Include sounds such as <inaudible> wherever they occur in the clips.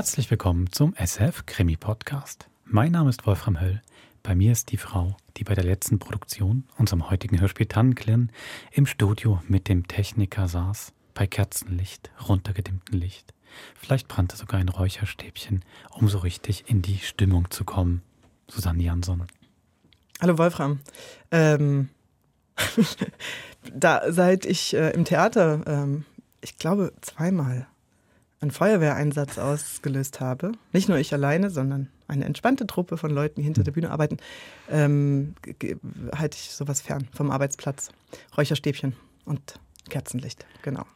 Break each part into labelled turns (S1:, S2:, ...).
S1: Herzlich willkommen zum SF Krimi Podcast. Mein Name ist Wolfram Höll. Bei mir ist die Frau, die bei der letzten Produktion, unserem heutigen Hörspiel Tannenklirren, im Studio mit dem Techniker saß, bei Kerzenlicht, runtergedimmtem Licht. Vielleicht brannte sogar ein Räucherstäbchen, um so richtig in die Stimmung zu kommen. Susanne Jansson.
S2: Hallo Wolfram. Ähm, <laughs> da, seit ich äh, im Theater, ähm, ich glaube, zweimal einen Feuerwehreinsatz ausgelöst habe, nicht nur ich alleine, sondern eine entspannte Truppe von Leuten, die hinter der Bühne arbeiten, ähm, halte ich sowas fern vom Arbeitsplatz. Räucherstäbchen und Kerzenlicht, genau.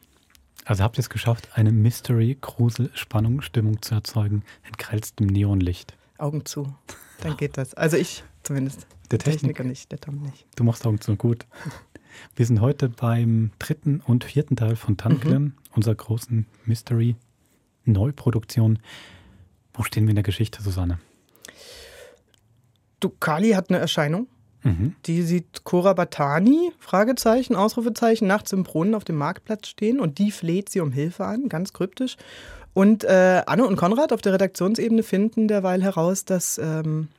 S1: Also habt ihr es geschafft, eine Mystery, Grusel, Spannung, Stimmung zu erzeugen in grellstem Neonlicht.
S2: Augen zu, dann geht das. Also ich zumindest.
S1: Der Techniker
S2: nicht, der Tom nicht.
S1: Du machst Augen zu, gut. Wir sind heute beim dritten und vierten Teil von Tanklern, mhm. unserer großen Mystery Neuproduktion. Wo stehen wir in der Geschichte, Susanne?
S2: Du, Kali hat eine Erscheinung. Mhm. Die sieht Cora Batani, Fragezeichen, Ausrufezeichen, nachts im Brunnen auf dem Marktplatz stehen und die fleht sie um Hilfe an, ganz kryptisch. Und äh, Anne und Konrad auf der Redaktionsebene finden derweil heraus, dass ähm,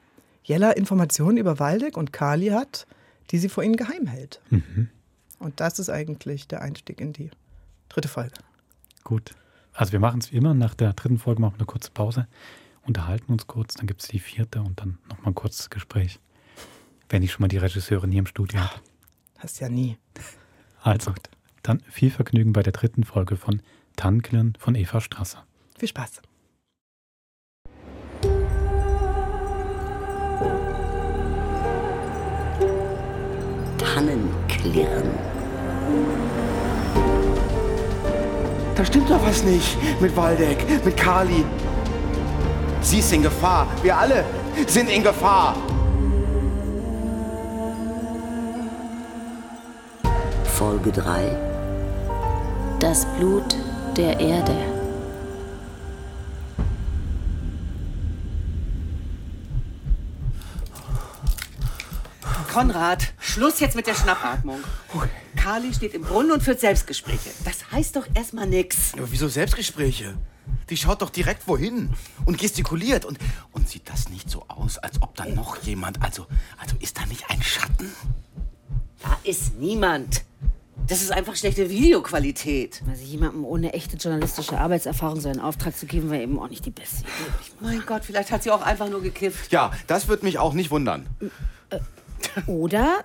S2: Jella Informationen über Waldeck und Kali hat, die sie vor ihnen geheim hält. Mhm. Und das ist eigentlich der Einstieg in die dritte Folge.
S1: Gut. Also wir machen es wie immer, nach der dritten Folge machen wir eine kurze Pause, unterhalten uns kurz, dann gibt es die vierte und dann nochmal ein kurzes Gespräch. Wenn ich schon mal die Regisseurin hier im Studio habe.
S2: Hast ja nie.
S1: Also, dann viel Vergnügen bei der dritten Folge von Tanklern von Eva Strasser.
S2: Viel Spaß.
S3: Tannenklirren.
S4: Da stimmt doch was nicht mit Waldeck, mit Kali. Sie ist in Gefahr. Wir alle sind in Gefahr.
S3: Folge 3 Das Blut der Erde.
S5: Konrad, Schluss jetzt mit der Schnappatmung. Okay. Kali steht im Brunnen und führt Selbstgespräche. Das heißt doch erstmal nix.
S4: Aber wieso Selbstgespräche? Die schaut doch direkt wohin und gestikuliert. Und, und sieht das nicht so aus, als ob da noch jemand. Also, also ist da nicht ein Schatten?
S5: Da ist niemand. Das ist einfach schlechte Videoqualität.
S6: Also jemandem ohne echte journalistische Arbeitserfahrung so einen Auftrag zu geben, war eben auch nicht die beste Idee.
S5: Mein Gott, vielleicht hat sie auch einfach nur gekifft.
S4: Ja, das wird mich auch nicht wundern.
S6: Oder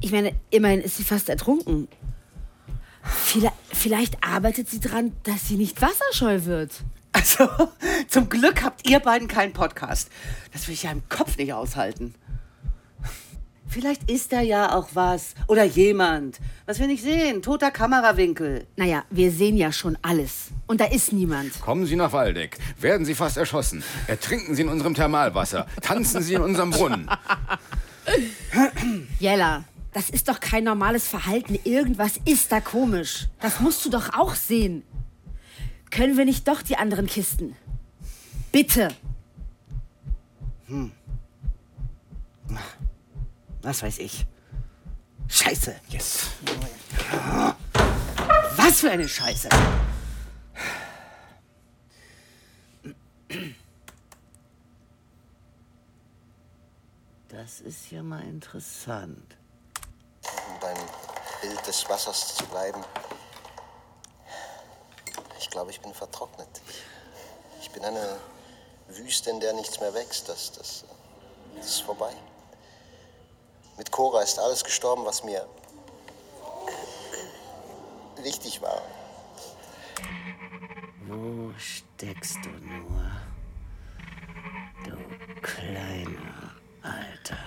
S6: ich meine, immerhin ist sie fast ertrunken. Vielleicht, vielleicht arbeitet sie daran, dass sie nicht wasserscheu wird.
S5: Also, zum Glück habt ihr beiden keinen Podcast. Das will ich ja im Kopf nicht aushalten. Vielleicht ist da ja auch was. Oder jemand. Was wir nicht sehen. Toter Kamerawinkel.
S6: Naja, wir sehen ja schon alles. Und da ist niemand.
S4: Kommen Sie nach Waldeck. Werden Sie fast erschossen. Ertrinken Sie in unserem Thermalwasser. Tanzen Sie in unserem Brunnen.
S6: Jella, das ist doch kein normales Verhalten. Irgendwas ist da komisch. Das musst du doch auch sehen. Können wir nicht doch die anderen Kisten? Bitte. Hm.
S5: Was weiß ich. Scheiße.
S4: Yes.
S5: Was für eine Scheiße. Das ist ja mal interessant
S7: beim Bild des Wassers zu bleiben. Ich glaube, ich bin vertrocknet. Ich, ich bin eine Wüste, in der nichts mehr wächst. Das, das, das ist vorbei. Mit Cora ist alles gestorben, was mir wichtig war.
S5: Wo steckst du nur, du kleiner alter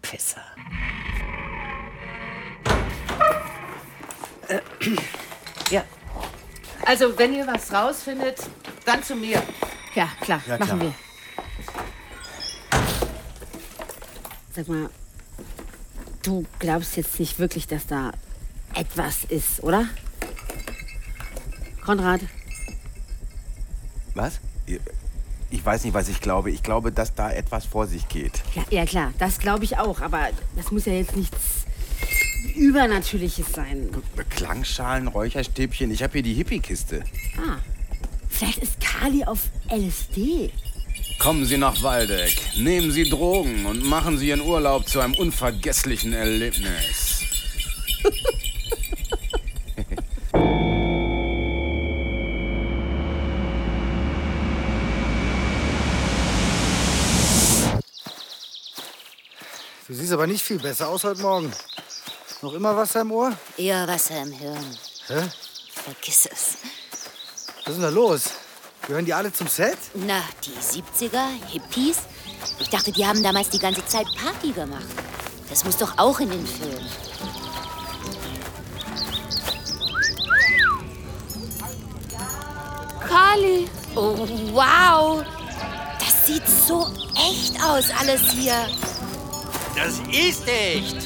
S5: Pisser? Äh, ja. Also, wenn ihr was rausfindet, dann zu mir.
S6: Ja, klar, ja, machen wir. Sag mal, du glaubst jetzt nicht wirklich, dass da etwas ist, oder? Konrad?
S4: Was? Ich weiß nicht, was ich glaube. Ich glaube, dass da etwas vor sich geht.
S6: Ja, ja klar, das glaube ich auch. Aber das muss ja jetzt nichts Übernatürliches sein.
S4: Klangschalen, Räucherstäbchen. Ich habe hier die Hippie-Kiste.
S6: Ah. Vielleicht ist Kali auf LSD.
S4: Kommen Sie nach Waldeck, nehmen Sie Drogen und machen Sie Ihren Urlaub zu einem unvergesslichen Erlebnis. <laughs>
S8: Du siehst aber nicht viel besser aus heute Morgen. Noch immer Wasser im Ohr?
S9: Eher Wasser im Hirn.
S8: Hä?
S9: Vergiss es.
S8: Was ist denn da los? Gehören die alle zum Set?
S9: Na, die 70er, Hippies? Ich dachte, die haben damals die ganze Zeit Party gemacht. Das muss doch auch in den Film.
S6: Kali.
S9: Oh, wow! Das sieht so echt aus, alles hier.
S10: Das ist echt.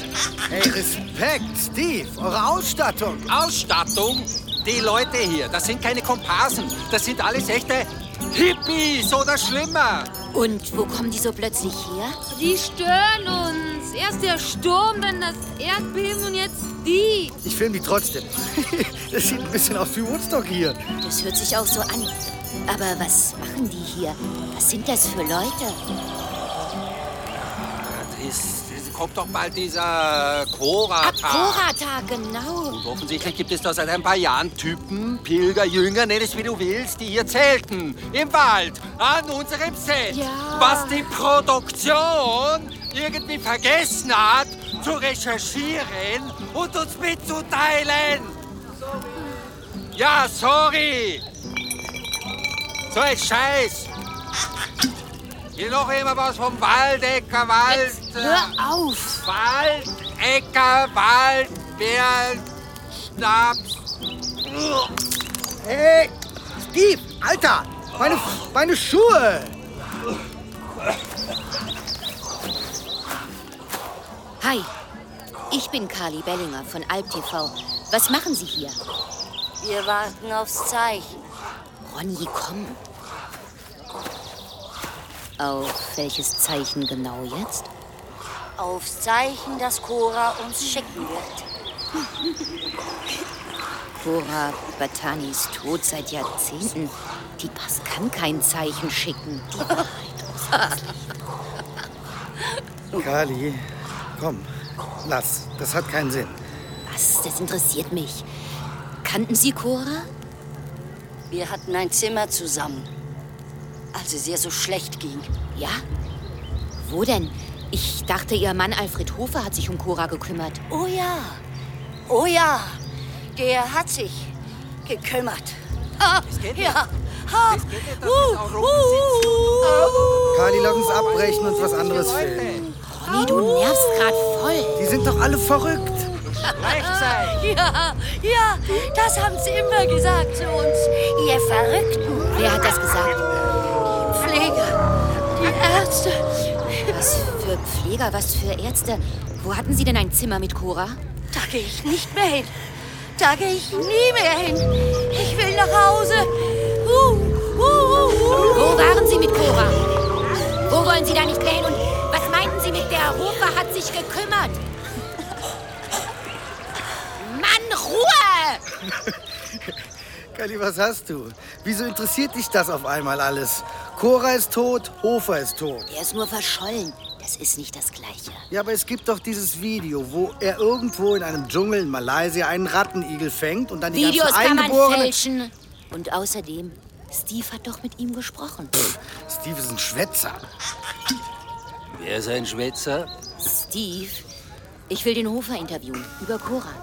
S8: Hey, Respekt, Steve, eure Ausstattung.
S10: Ausstattung? Die Leute hier, das sind keine Komparsen. Das sind alles echte Hippies oder schlimmer.
S9: Und wo kommen die so plötzlich her?
S6: Die stören uns. Erst der Sturm, dann das Erdbeben und jetzt die.
S8: Ich film die trotzdem. <laughs> Das sieht ein bisschen aus wie Woodstock hier.
S9: Das hört sich auch so an. Aber was machen die hier? Was sind das für Leute?
S10: Es, es kommt doch bald dieser Cora-Tag.
S9: Cora-Tag, genau.
S10: Und offensichtlich gibt es da seit ein paar Jahren Typen, Pilger, Jünger, nenn es wie du willst, die hier zelten. Im Wald, an unserem Set.
S6: Ja.
S10: Was die Produktion irgendwie vergessen hat, zu recherchieren und uns mitzuteilen. Ja, sorry. So ein Scheiß. Hier noch immer was vom Waldecker Wald.
S6: Hör auf.
S10: Waldecker Wald, Bär, Schnaps.
S8: Hey, Steve, Alter, meine, meine Schuhe.
S9: Hi, ich bin Carly Bellinger von Alp TV. Was machen Sie hier?
S11: Wir warten aufs Zeichen.
S9: Ronny, komm. Auf welches Zeichen genau jetzt?
S11: Aufs Zeichen, das Cora uns schicken wird.
S9: Cora Batani ist tot seit Jahrzehnten. Die Pass kann kein Zeichen schicken. Die Wahrheit
S8: Kali, komm, lass. Das hat keinen Sinn.
S9: Was? Das interessiert mich. Kannten Sie Cora?
S11: Wir hatten ein Zimmer zusammen, als es ihr so schlecht ging.
S9: Ja? Wo denn? Ich dachte, Ihr Mann Alfred Hofer hat sich um Cora gekümmert.
S11: Oh ja, oh ja, der hat sich gekümmert. Ah, ja. Ha. Uh, uh, uh,
S8: Kali, lass uns abbrechen und was anderes filmen.
S9: Ronny, du nervst grad voll.
S8: Die sind doch alle verrückt. <laughs>
S11: Ja, ja, das haben sie immer gesagt zu uns. Ihr Verrückten.
S9: Wer hat das gesagt?
S11: Ärzte.
S9: Was für Pfleger, was für Ärzte? Wo hatten Sie denn ein Zimmer mit Cora?
S11: Da gehe ich nicht mehr hin. Da gehe ich nie mehr hin. Ich will nach Hause. Uh, uh, uh, uh.
S9: Wo waren Sie mit Cora? Wo wollen Sie da nicht mehr hin? Und was meinten Sie mit der Hofer hat sich gekümmert?
S8: Kali, was hast du? Wieso interessiert dich das auf einmal alles? Cora ist tot, Hofer ist tot.
S9: Er ist nur verschollen. Das ist nicht das Gleiche.
S8: Ja, aber es gibt doch dieses Video, wo er irgendwo in einem Dschungel in Malaysia einen Rattenigel fängt und dann die
S9: Videos
S8: ganzen
S9: kann man
S8: Eingeborenen...
S9: fälschen. Und außerdem, Steve hat doch mit ihm gesprochen.
S8: Steve ist ein Schwätzer.
S10: Wer ist ein Schwätzer?
S9: Steve, ich will den Hofer interviewen über Cora.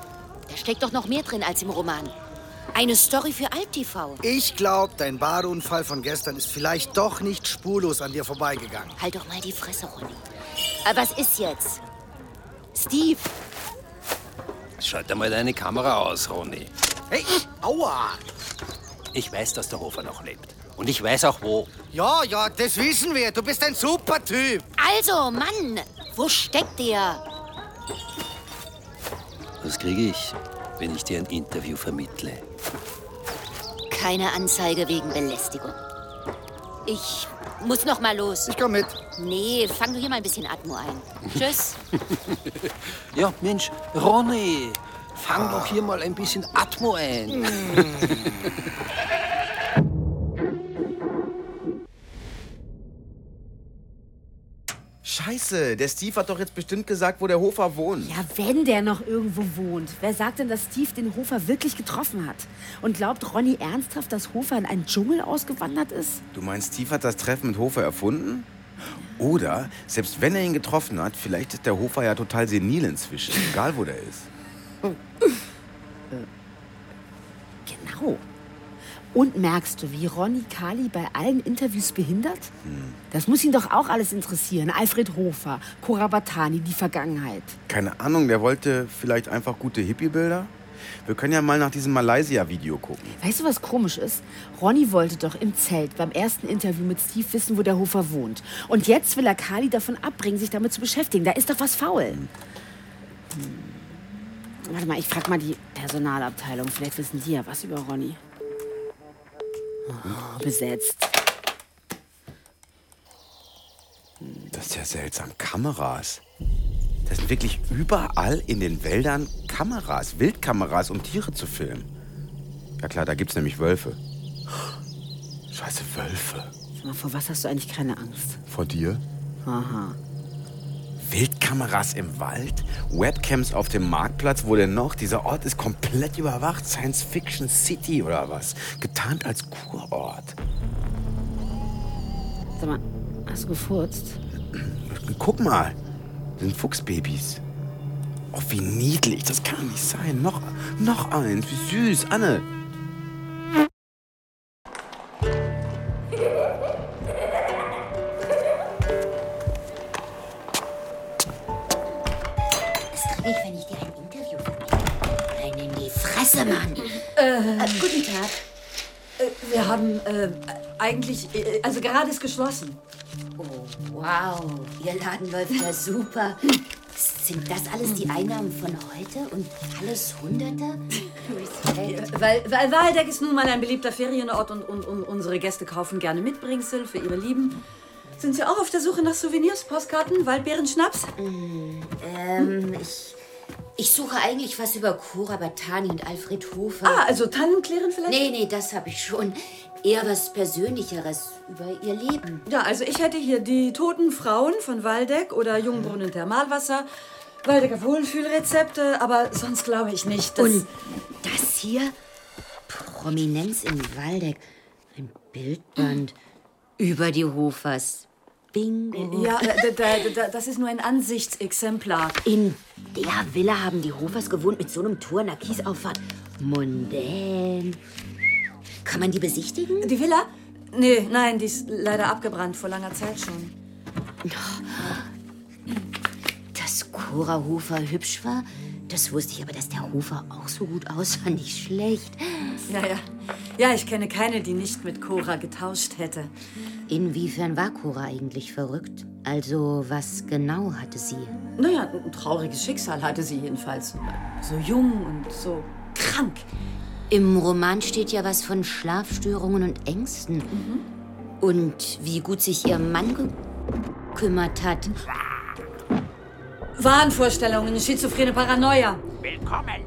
S9: Da steckt doch noch mehr drin als im Roman. Eine Story für Alt-TV.
S8: Ich glaube, dein Badeunfall von gestern ist vielleicht doch nicht spurlos an dir vorbeigegangen.
S9: Halt doch mal die Fresse, Ronny. Aber was ist jetzt? Steve,
S10: Schalt mal deine Kamera aus, Ronny.
S8: Hey, aua!
S10: Ich weiß, dass der Hofer noch lebt. Und ich weiß auch wo.
S8: Ja, ja, das wissen wir. Du bist ein super Typ.
S9: also, Mann, wo steckt der?
S10: Was kriege ich, wenn ich dir ein Interview vermittle?
S9: Keine Anzeige wegen Belästigung. Ich muss noch mal los.
S8: Ich komm mit.
S9: Nee, fang du hier mal ein bisschen Atmo ein. Tschüss. <laughs>
S10: Ja, Mensch, Ronny, fang doch hier mal ein bisschen Atmo ein.
S4: Scheiße, der Steve hat doch jetzt bestimmt gesagt, wo der Hofer wohnt.
S6: Ja, wenn der noch irgendwo wohnt. Wer sagt denn, dass Steve den Hofer wirklich getroffen hat? Und glaubt Ronny ernsthaft, dass Hofer in einen Dschungel ausgewandert ist?
S4: Du meinst, Steve hat das Treffen mit Hofer erfunden? Oder, selbst wenn er ihn getroffen hat, vielleicht ist der Hofer ja total senil inzwischen, egal wo der ist. <laughs>
S6: Genau. Und merkst du, wie Ronny Kali bei allen Interviews behindert? Das muss ihn doch auch alles interessieren. Alfred Hofer, Cora Batani, die Vergangenheit.
S4: Keine Ahnung, der wollte vielleicht einfach gute Hippie-Bilder? Wir können ja mal nach diesem Malaysia-Video gucken.
S6: Weißt du, was komisch ist? Ronny wollte doch im Zelt beim ersten Interview mit Steve wissen, wo der Hofer wohnt. Und jetzt will er Kali davon abbringen, sich damit zu beschäftigen. Da ist doch was faul. Hm. Warte mal, ich frag mal die Personalabteilung. Vielleicht wissen die ja was über Ronny. Oh, besetzt.
S4: Das ist ja seltsam. Kameras. Das sind wirklich überall in den Wäldern Kameras, Wildkameras, um Tiere zu filmen. Ja klar, da gibt's nämlich Wölfe. Scheiße, Wölfe.
S6: Sag mal, vor was hast du eigentlich keine Angst?
S4: Vor dir?
S6: Aha.
S4: Wildkameras im Wald? Webcams auf dem Marktplatz? Wo denn noch? Dieser Ort ist komplett überwacht. Science Fiction City oder was? Getarnt als Kurort.
S6: Sag mal, hast du gefurzt?
S4: Guck mal. Das sind Fuchsbabys. Oh, wie niedlich. Das kann nicht sein. Noch, noch eins. Wie süß. Anne.
S12: Äh, eigentlich, äh, also gerade ist geschlossen.
S9: Oh, wow. Ihr Laden läuft ja super. Sind das alles die Einnahmen von heute und alles Hunderte? Respekt.
S12: Weil, weil Waldeck ist nun mal ein beliebter Ferienort und, und, und unsere Gäste kaufen gerne Mitbringsel für ihre Lieben. Sind Sie auch auf der Suche nach Souvenirs, Postkarten, Waldbeeren-Schnaps?
S9: Ähm, ich, ich suche eigentlich was über Cora Batani und Alfred Hofer.
S12: Ah, also Tannenklirren vielleicht?
S9: Nee, nee, das habe ich schon. Eher was Persönlicheres über ihr Leben.
S12: Ja, also ich hätte hier die toten Frauen von Waldeck oder Jungbrunnen Thermalwasser, Waldecker Wohlfühlrezepte, aber sonst glaube ich nicht. dass-
S9: Und das hier? Prominenz in Waldeck. Ein Bildband über die Hofers. Bingo.
S12: Ja, da, da, da, das ist nur ein Ansichtsexemplar.
S9: In der Villa haben die Hofers gewohnt mit so einem Tor in der Kiesauffahrt. Mundän. Kann man die besichtigen?
S12: Die Villa? Nee, nein, die ist leider abgebrannt, vor langer Zeit schon.
S9: Dass Cora Hofer hübsch war, das wusste ich, aber dass der Hofer auch so gut aussah, nicht schlecht.
S12: Ja, ja. Ja, ich kenne keine, die nicht mit Cora getauscht hätte.
S9: Inwiefern war Cora eigentlich verrückt? Also, was genau hatte sie?
S12: Naja, ein trauriges Schicksal hatte sie jedenfalls. So jung und so krank.
S9: Im Roman steht ja was von Schlafstörungen und Ängsten. Und wie gut sich ihr Mann gekümmert hat.
S12: Wahnvorstellungen, schizophrene Paranoia.
S13: Willkommen.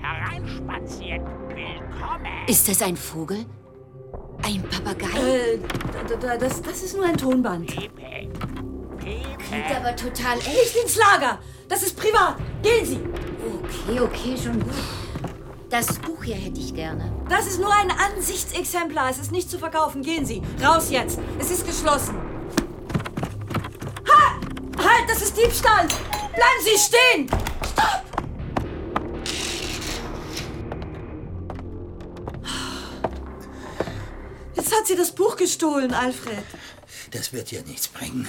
S13: Hereinspaziert. Willkommen.
S9: Ist das ein Vogel? Ein Papagei?
S12: Äh, da- da- das, das ist nur ein Tonband.
S13: Pepe.
S9: Klingt aber total echt.
S12: Nicht ins Lager! Das ist privat! Gehen Sie!
S9: Okay, okay, schon gut. Das Buch hier hätte ich gerne.
S12: Das ist nur ein Ansichtsexemplar. Es ist nicht zu verkaufen. Gehen Sie. Raus jetzt. Es ist geschlossen. Ha! Halt, das ist Diebstahl! Bleiben Sie stehen! Stopp! Jetzt hat sie das Buch gestohlen, Alfred.
S14: Das wird ja nichts bringen.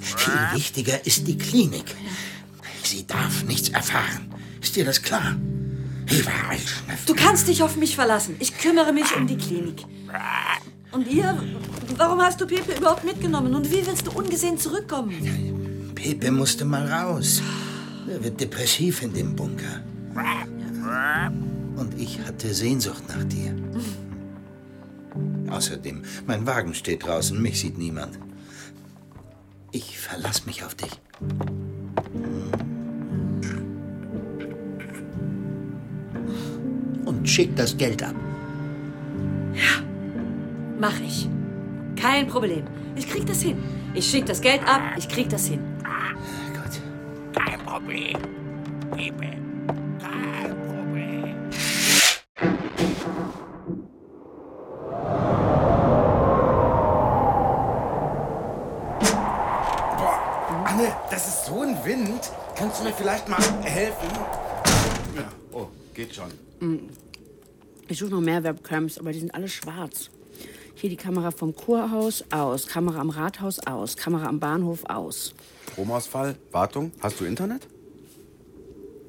S14: Viel wichtiger ist die Klinik. Sie darf nichts erfahren. Ist dir das klar?
S12: Du kannst dich auf mich verlassen. Ich kümmere mich um die Klinik. Und ihr? Warum hast du Pepe überhaupt mitgenommen? Und wie willst du ungesehen zurückkommen?
S14: Pepe musste mal raus. Er wird depressiv in dem Bunker. Und ich hatte Sehnsucht nach dir. Außerdem, mein Wagen steht draußen, mich sieht niemand. Ich verlass mich auf dich. Und schick das Geld ab.
S12: Mach ich. Kein Problem. Ich krieg das hin.
S11: Ich schick das Geld ab, ich krieg das hin.
S15: Kein Problem. Pepe. Kein Problem.
S4: Boah, Anne, das ist so ein Wind. Kannst du mir vielleicht mal helfen? Ja. Oh, geht schon.
S6: Hm. Ich suche noch mehr Webcams, aber die sind alle schwarz. Hier die Kamera vom Kurhaus aus, Kamera am Rathaus aus, Kamera am Bahnhof aus.
S4: Stromausfall, Wartung. Hast du Internet?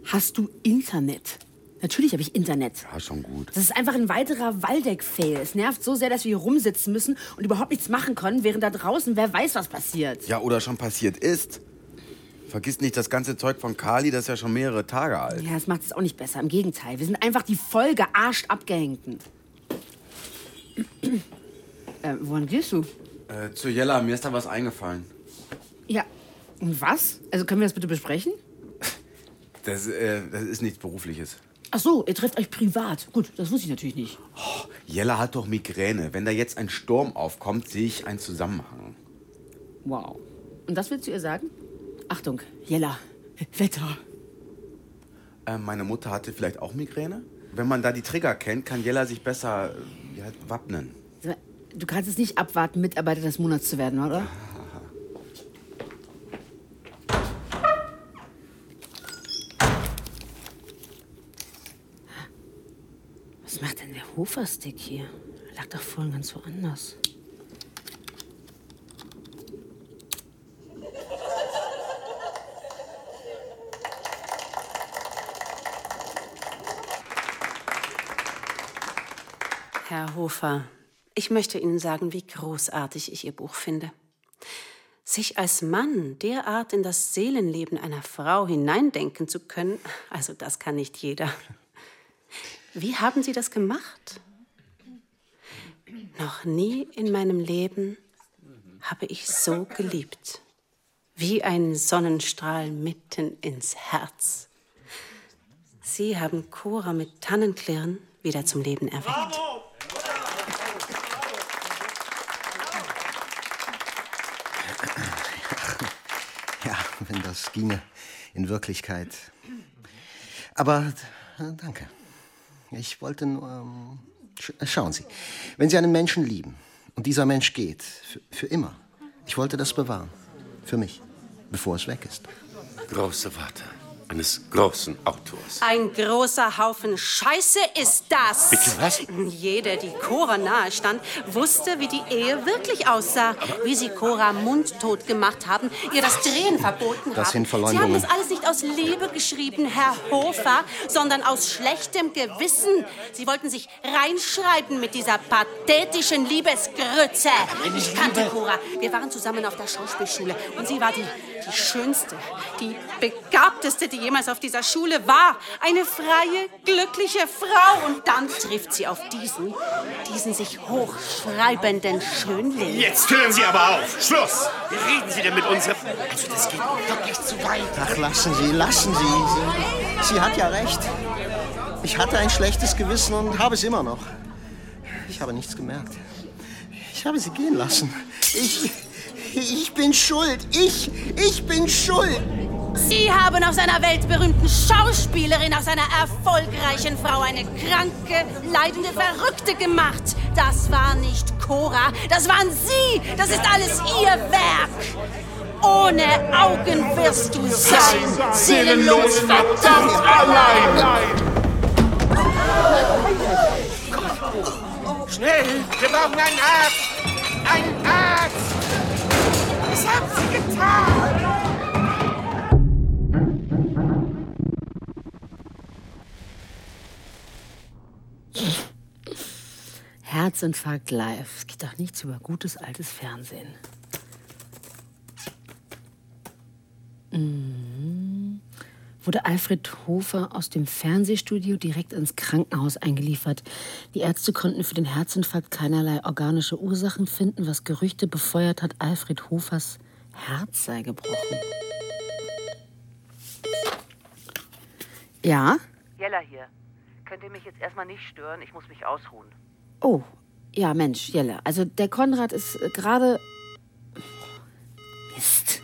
S6: Hast du Internet? Natürlich habe ich Internet.
S4: Ja, schon gut.
S6: Das ist einfach ein weiterer Waldeck-Fail. Es nervt so sehr, dass wir hier rumsitzen müssen und überhaupt nichts machen können, während da draußen wer weiß, was passiert.
S4: Ja, oder schon passiert ist. Vergiss nicht das ganze Zeug von Kali, das ist ja schon mehrere Tage alt.
S6: Ja, das macht es auch nicht besser. Im Gegenteil. Wir sind einfach die voll gearscht Abgehängten. <clears throat> äh, wohin gehst du?
S4: Äh, zu Jella, mir ist da was eingefallen.
S6: Ja. Und was? Also können wir das bitte besprechen? <laughs>
S4: Das, äh, das ist nichts Berufliches.
S6: Ach so, ihr trefft euch privat. Gut, das wusste ich natürlich nicht.
S4: Jella hat doch Migräne. Wenn da jetzt ein Sturm aufkommt, sehe ich einen Zusammenhang.
S6: Wow. Und das willst du ihr sagen? Achtung, Jella. Wetter.
S4: Äh, meine Mutter hatte vielleicht auch Migräne. Wenn man da die Trigger kennt, kann Jella sich besser äh, ja, wappnen.
S6: Du kannst es nicht abwarten, Mitarbeiter des Monats zu werden, oder? Was macht denn der Hoferstick hier? Lag doch vorhin ganz woanders.
S16: Herr Hofer, ich möchte Ihnen sagen, wie großartig ich Ihr Buch finde. Sich als Mann derart in das Seelenleben einer Frau hineindenken zu können, also das kann nicht jeder. Wie haben Sie das gemacht? Noch nie in meinem Leben habe ich so geliebt. Wie ein Sonnenstrahl mitten ins Herz. Sie haben Cora mit Tannenklirren wieder zum Leben erweckt.
S7: Ja, wenn das ginge in Wirklichkeit. Aber äh, danke. Ich wollte nur. Ähm, sch schauen Sie, wenn Sie einen Menschen lieben und dieser Mensch geht, für, für immer, ich wollte das bewahren. Für mich, bevor es weg ist.
S17: Große Worte eines großen Autors.
S16: Ein großer Haufen Scheiße ist das.
S17: Bitte was?
S16: Jede, die Cora nahe stand, wusste, wie die Ehe wirklich aussah. Wie sie Cora mundtot gemacht haben, ihr das Drehen verboten
S7: Das
S16: haben.
S7: sind
S16: Sie haben das alles nicht aus Liebe geschrieben, Herr Hofer, sondern aus schlechtem Gewissen. Sie wollten sich reinschreiben mit dieser pathetischen Liebesgrütze. Ich kannte Cora. Wir waren zusammen auf der Schauspielschule und sie war die, die schönste, die begabteste, die jemals auf dieser Schule war. Eine freie, glückliche Frau. Und dann trifft sie auf diesen, diesen sich hochschreibenden Schönling.
S17: Jetzt hören Sie aber auf. Schluss. Wie reden Sie denn mit unserem... Also das geht wirklich zu weit.
S7: Ach, lassen Sie, lassen Sie. Sie, Sie hat ja recht. Ich hatte ein schlechtes Gewissen und habe es immer noch. Ich habe nichts gemerkt. Ich habe sie gehen lassen. Ich, ich bin schuld. Ich, ich bin schuld.
S16: Sie haben aus einer weltberühmten Schauspielerin, aus einer erfolgreichen Frau eine kranke, leidende Verrückte gemacht. Das war nicht Cora, das waren Sie. Das ist alles Ihr Werk. Ohne Augen wirst du sein, seelenlos, verdammt allein.
S10: Schnell, wir brauchen einen Arzt! Einen Arzt! Was haben Sie getan?
S6: Herzinfarkt live. Es geht doch nichts über gutes altes Fernsehen. Mhm. Wurde Alfred Hofer aus dem Fernsehstudio direkt ins Krankenhaus eingeliefert. Die Ärzte konnten für den Herzinfarkt keinerlei organische Ursachen finden, was Gerüchte befeuert hat, Alfred Hofers Herz sei gebrochen. Ja?
S18: Jella hier könnt ihr mich jetzt erstmal nicht stören. Ich muss mich ausruhen.
S6: Oh, ja, Mensch, Jelle. Also der Konrad ist äh, gerade. Mist.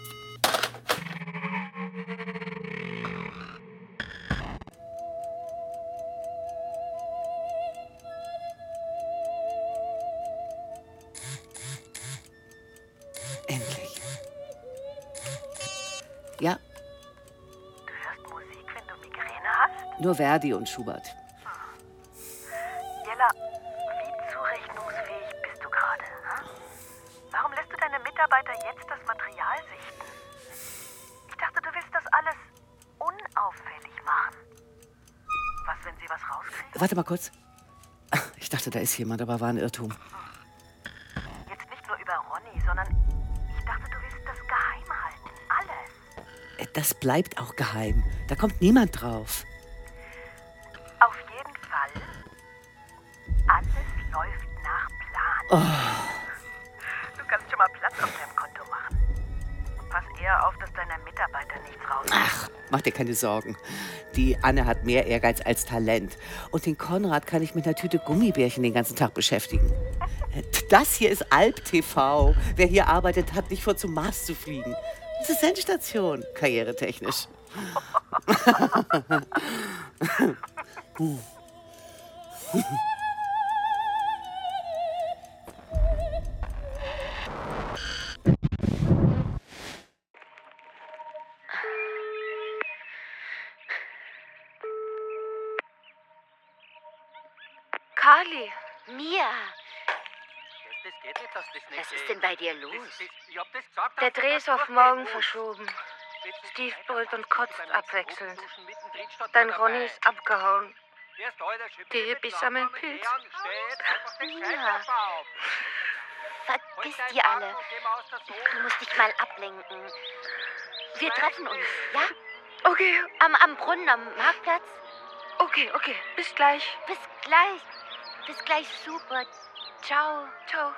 S6: Endlich.
S5: Ja?
S18: Du hörst Musik, wenn du Migräne hast?
S5: Nur Verdi und Schubert.
S18: Jetzt das Material sichten? Ich dachte, du willst das alles unauffällig machen. Was, wenn sie was rauskriegen?
S5: Warte mal kurz. Ich dachte, da ist jemand, aber war ein Irrtum.
S18: Jetzt nicht nur über Ronny, sondern ich dachte, du willst das geheim halten. Alles.
S5: Das bleibt auch geheim. Da kommt niemand drauf. Dir keine Sorgen. Die Anne hat mehr Ehrgeiz als Talent. Und den Konrad kann ich mit einer Tüte Gummibärchen den ganzen Tag beschäftigen. Das hier ist Alp TV. Wer hier arbeitet, hat nicht vor, zum Mars zu fliegen. Das ist Endstation, karrieretechnisch. <laughs> <laughs>
S9: Carly,
S3: Der Dreh ist auf morgen verschoben. Steve brüllt und kotzt abwechselnd. Dein Ronny ist abgehauen. Die Hippies sammeln Pilz.
S9: Mia, vergiss die alle. Du musst dich mal ablenken. Wir treffen uns, ja?
S3: Okay.
S9: Am, am Brunnen, am Marktplatz?
S3: Okay, okay. Bis gleich.
S9: Bis gleich. Bis gleich, super. Ciao.
S3: Ciao.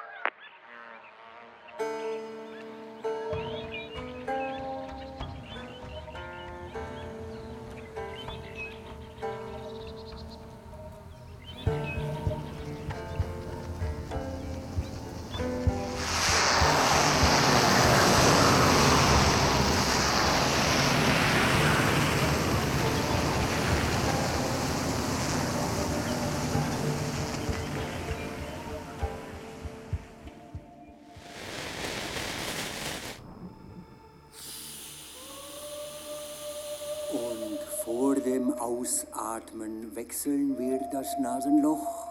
S19: Und vor dem Ausatmen wechseln wir das Nasenloch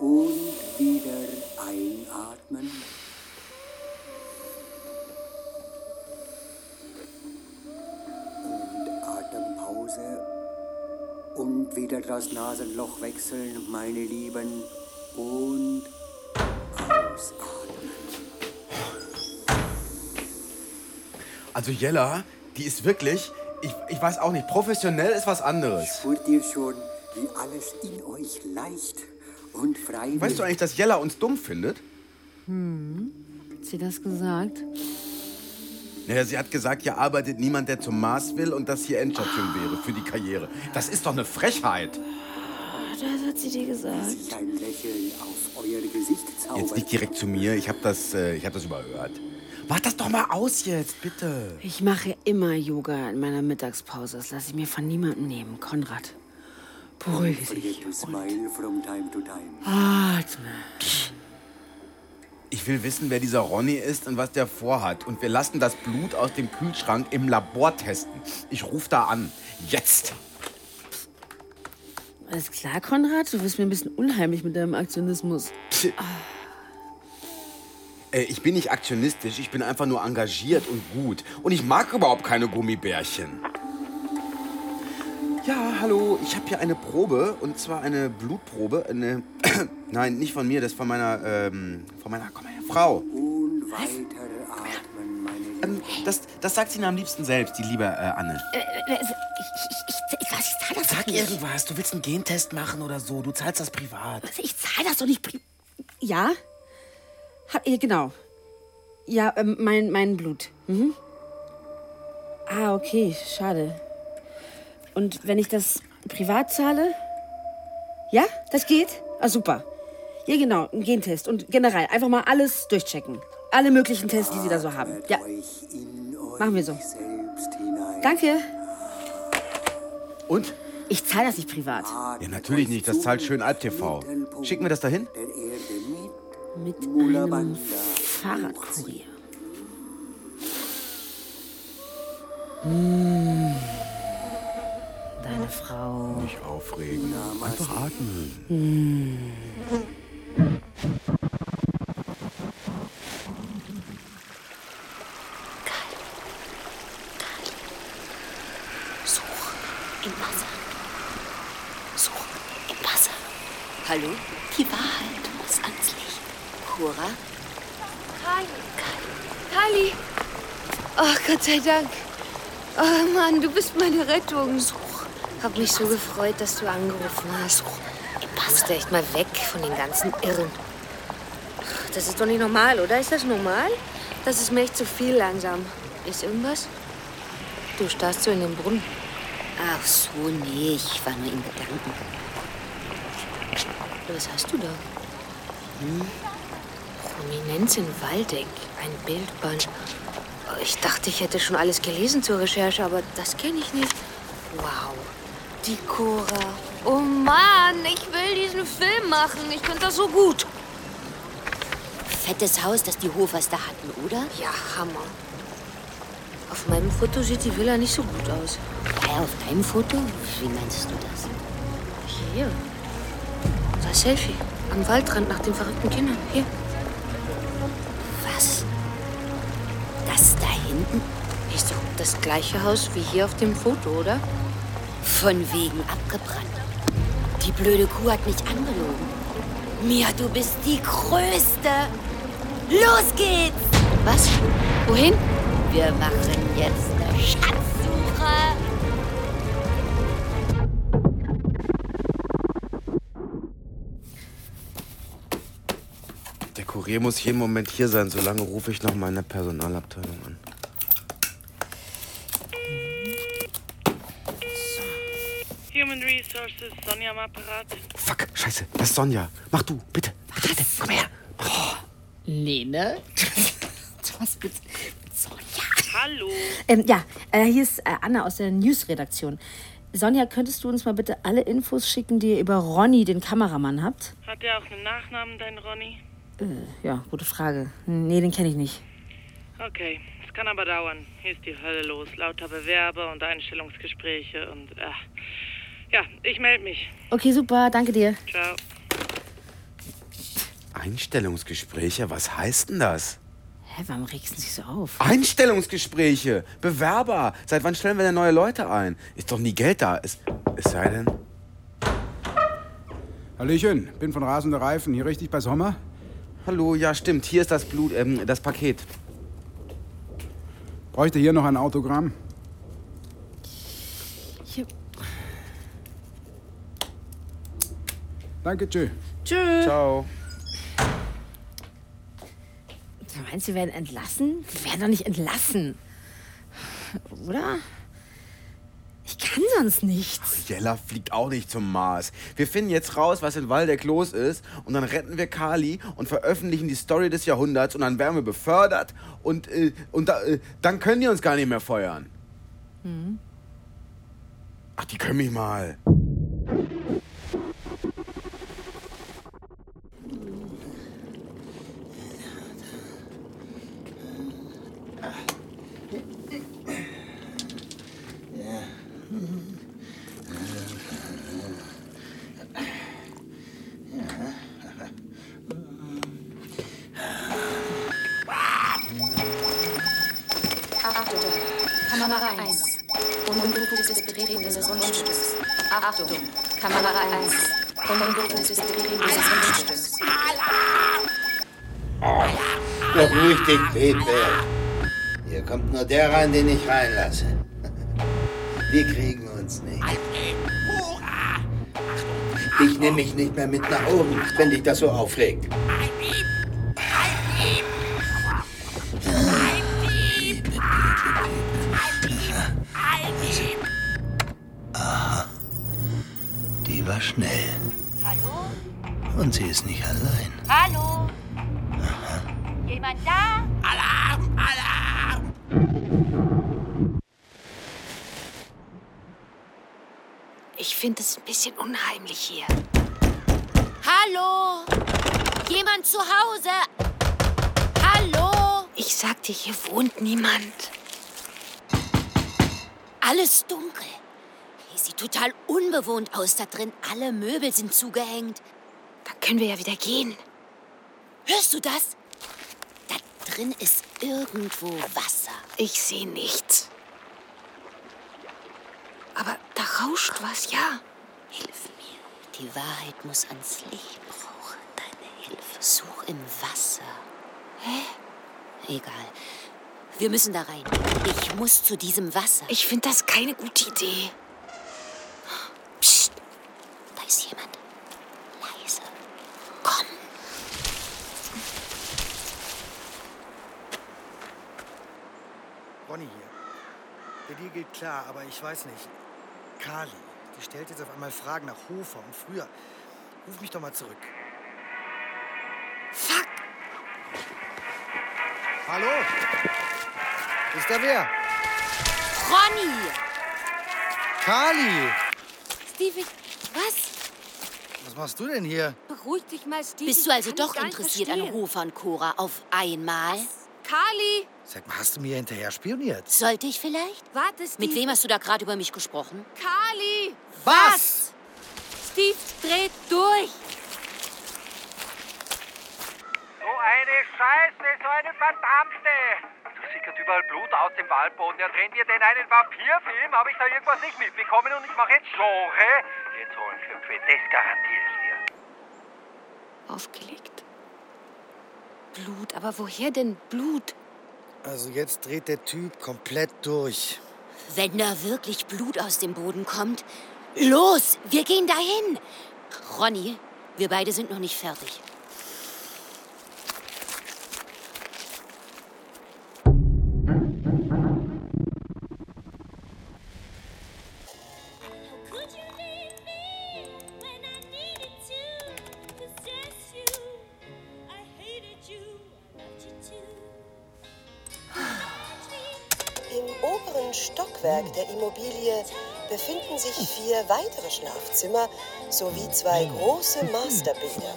S19: und wieder einatmen. Und Atempause und wieder das Nasenloch wechseln, meine Lieben, und ausatmen.
S4: Also Jella, die ist wirklich, ich, ich weiß auch nicht, professionell ist was anderes.
S19: Spürt ihr schon, wie alles in euch leicht und frei
S4: Weißt du eigentlich, dass Jella uns dumm findet?
S6: Hm. Hat sie das gesagt?
S4: Naja, sie hat gesagt, hier arbeitet niemand, der zum Mars will und das hier Endstation wäre für die Karriere. Das ist doch eine Frechheit.
S6: Das hat sie dir gesagt.
S19: sich ein Lächeln auf euer Gesicht zaubert.
S4: Jetzt nicht direkt zu mir, ich habe das, äh, ich hab das überhört. Mach das doch mal aus jetzt, bitte.
S6: Ich mache immer Yoga in meiner Mittagspause. Das lasse ich mir von niemandem nehmen. Konrad, beruhige dich.
S19: Time.
S6: Atme.
S4: Ich will wissen, wer dieser Ronny ist und was der vorhat. Und wir lassen das Blut aus dem Kühlschrank im Labor testen. Ich rufe da an. Jetzt.
S6: Alles klar, Konrad? Du wirst mir ein bisschen unheimlich mit deinem Aktionismus.
S4: Äh, ich bin nicht aktionistisch, ich bin einfach nur engagiert und gut. Und ich mag überhaupt keine Gummibärchen. Ja, hallo, ich habe hier eine Probe und zwar eine Blutprobe. Eine <coughs> Nein, nicht von mir, das ist von meiner, ähm, von meiner, komm her, Frau.
S19: Und weiter atmen, meine
S4: Ähm, das, das sagt sie mir am liebsten selbst, die liebe äh, Anne.
S6: Äh, äh, also, ich, ich, ich, ich, was, ich zahle das
S4: Sag
S6: nicht.
S4: irgendwas, du willst einen Gentest machen oder so, du zahlst das privat.
S6: Ich zahle das doch nicht. pri- Ja? Ha, ja, genau. Ja, ähm, mein, mein Blut. Mhm. Ah, okay, schade. Und wenn ich das privat zahle? Ja, das geht? Ah, super. Ja, genau, ein Gentest. Und generell einfach mal alles durchchecken. Alle möglichen Tests, die Sie da so haben. Ja. Machen wir so. Danke.
S4: Und?
S6: Ich zahle das nicht privat.
S4: Ja, natürlich nicht, das zahlt schön Alp TV. Schicken wir das dahin?
S6: Mit einem Fahrradkurier. Hm. Deine Frau.
S4: Nicht aufregen. Einfach atmen.
S6: Hm.
S9: Such im Wasser. Such im Wasser. Hallo? Die Wahrheit muss ans Licht. Cora?
S3: Kali! Oh, Gott sei Dank. Oh Mann, du bist meine Rettung. Hab mich so gefreut, dass du angerufen hast. Ich musste echt mal weg von den ganzen Irren. Das ist doch nicht normal, oder? Ist das normal? Das ist mir echt zu viel langsam. Ist irgendwas? Du starrst so in den Brunnen.
S9: Ach so, nee, ich war nur in Gedanken.
S3: Was hast du da? Hm? Prominenz in Waldeck. Ein Bildband. Ich dachte, ich hätte schon alles gelesen zur Recherche, aber das kenne ich nicht. Wow. Die Cora. Oh Mann, ich will diesen Film machen. Ich finde das so gut.
S9: Fettes Haus, das die Hofers da hatten, oder?
S3: Ja, Hammer. Auf meinem Foto sieht die Villa nicht so gut aus.
S9: Ja, auf deinem Foto? Wie meinst du das?
S3: Hier. Das Selfie. Am Waldrand nach den verrückten Kindern. Hier.
S9: Das
S3: gleiche Haus wie hier auf dem Foto, oder?
S9: Von wegen abgebrannt. Die blöde Kuh hat mich angelogen. Mia, du bist die Größte. Los geht's!
S3: Was? Wohin?
S9: Wir machen jetzt eine Schatzsuche.
S4: Der Kurier muss jeden Moment hier sein. Solange rufe ich noch meine Personalabteilung an.
S20: Resources, Sonja am Apparat.
S4: Fuck, scheiße. Das ist Sonja. Mach du, bitte. Bitte, bitte. Komm her.
S6: Lene? <laughs> Was mit, mit Sonja?
S20: Hallo.
S6: Ähm, ja, äh, hier ist äh, Anna aus der News-Redaktion. Sonja, könntest du uns mal bitte alle Infos schicken, die ihr über Ronny, den Kameramann, habt?
S20: Hat der auch einen Nachnamen, dein Ronny?
S6: Äh, ja, gute Frage. Nee, den kenne ich nicht.
S20: Okay, es kann aber dauern. Hier ist die Hölle los. Lauter Bewerber und Einstellungsgespräche und. Äh. Ja, ich melde mich.
S6: Okay, super, danke dir.
S20: Ciao.
S4: Einstellungsgespräche? Was heißt denn das?
S6: Hä, warum regst du dich so auf?
S4: Einstellungsgespräche. Bewerber. Seit wann stellen wir denn neue Leute ein? Ist doch nie Geld da. Es, es sei denn.
S21: Hallöchen, bin von Rasende Reifen. Hier richtig bei Sommer?
S4: Hallo, ja, stimmt. Hier ist das Blut, ähm, das Paket.
S21: Bräuchte hier noch ein Autogramm? Danke, tschö.
S6: Tschö.
S4: Ciao.
S6: Du meinst, wir werden entlassen? Wir werden doch nicht entlassen. Oder? Ich kann sonst nichts.
S4: Jella fliegt auch nicht zum Mars. Wir finden jetzt raus, was in Waldeck los ist und dann retten wir Kali und veröffentlichen die Story des Jahrhunderts und dann werden wir befördert und, äh, und da, äh, dann können die uns gar nicht mehr feuern.
S6: Hm.
S4: Ach, die können mich mal.
S14: Mehr mit nach oben, wenn dich das so aufregt.
S3: Dir, hier wohnt niemand.
S9: alles dunkel. Es sieht total unbewohnt aus da drin. Alle Möbel sind zugehängt.
S3: Da können wir ja wieder gehen.
S9: Hörst du das? Da drin ist irgendwo Wasser.
S3: Ich sehe nichts. Aber da rauscht was, ja.
S9: Hilf mir. Die Wahrheit muss ans Licht. Ich brauche deine Hilfe. Such im Wasser. Hä? Egal. Wir müssen da rein. Ich muss zu diesem Wasser.
S3: Ich finde das keine gute Idee.
S9: Psst. Da ist jemand. Leise. Komm.
S8: Ronny hier. Bei dir geht klar, aber ich weiß nicht. Kali, die stellt jetzt auf einmal Fragen nach Hofer und früher. Ruf mich doch mal zurück. Hallo? Ist da wer?
S9: Ronny!
S8: Kali!
S3: Stevie, was?
S8: Was machst du denn hier?
S3: Beruhig dich mal, Stevie.
S9: Bist du also
S3: Ich
S9: doch interessiert an. Hofer und Cora auf einmal?
S3: Kali!
S8: Sag mal, hast du mir hinterher spioniert?
S9: Sollte ich vielleicht?
S3: Warte, Steve.
S9: Mit wem hast du da gerade über mich gesprochen?
S3: Kali!
S8: Was?
S3: Steve dreht durch.
S22: So eine Scheiße, so eine verdammte! Da sickert überall Blut aus dem Waldboden. Ja, drehen wir denn einen Vampirfilm? Habe ich da irgendwas nicht mitbekommen und ich mache jetzt Genre? Jetzt holen für Quid, das garantiere ich dir.
S3: Aufgelegt. Blut, aber woher denn Blut?
S8: Also jetzt dreht der Typ komplett durch.
S9: Wenn da wirklich Blut aus dem Boden kommt, los, wir gehen dahin. Ronny, wir beide sind noch nicht fertig.
S23: Schlafzimmer sowie zwei große Masterbäder.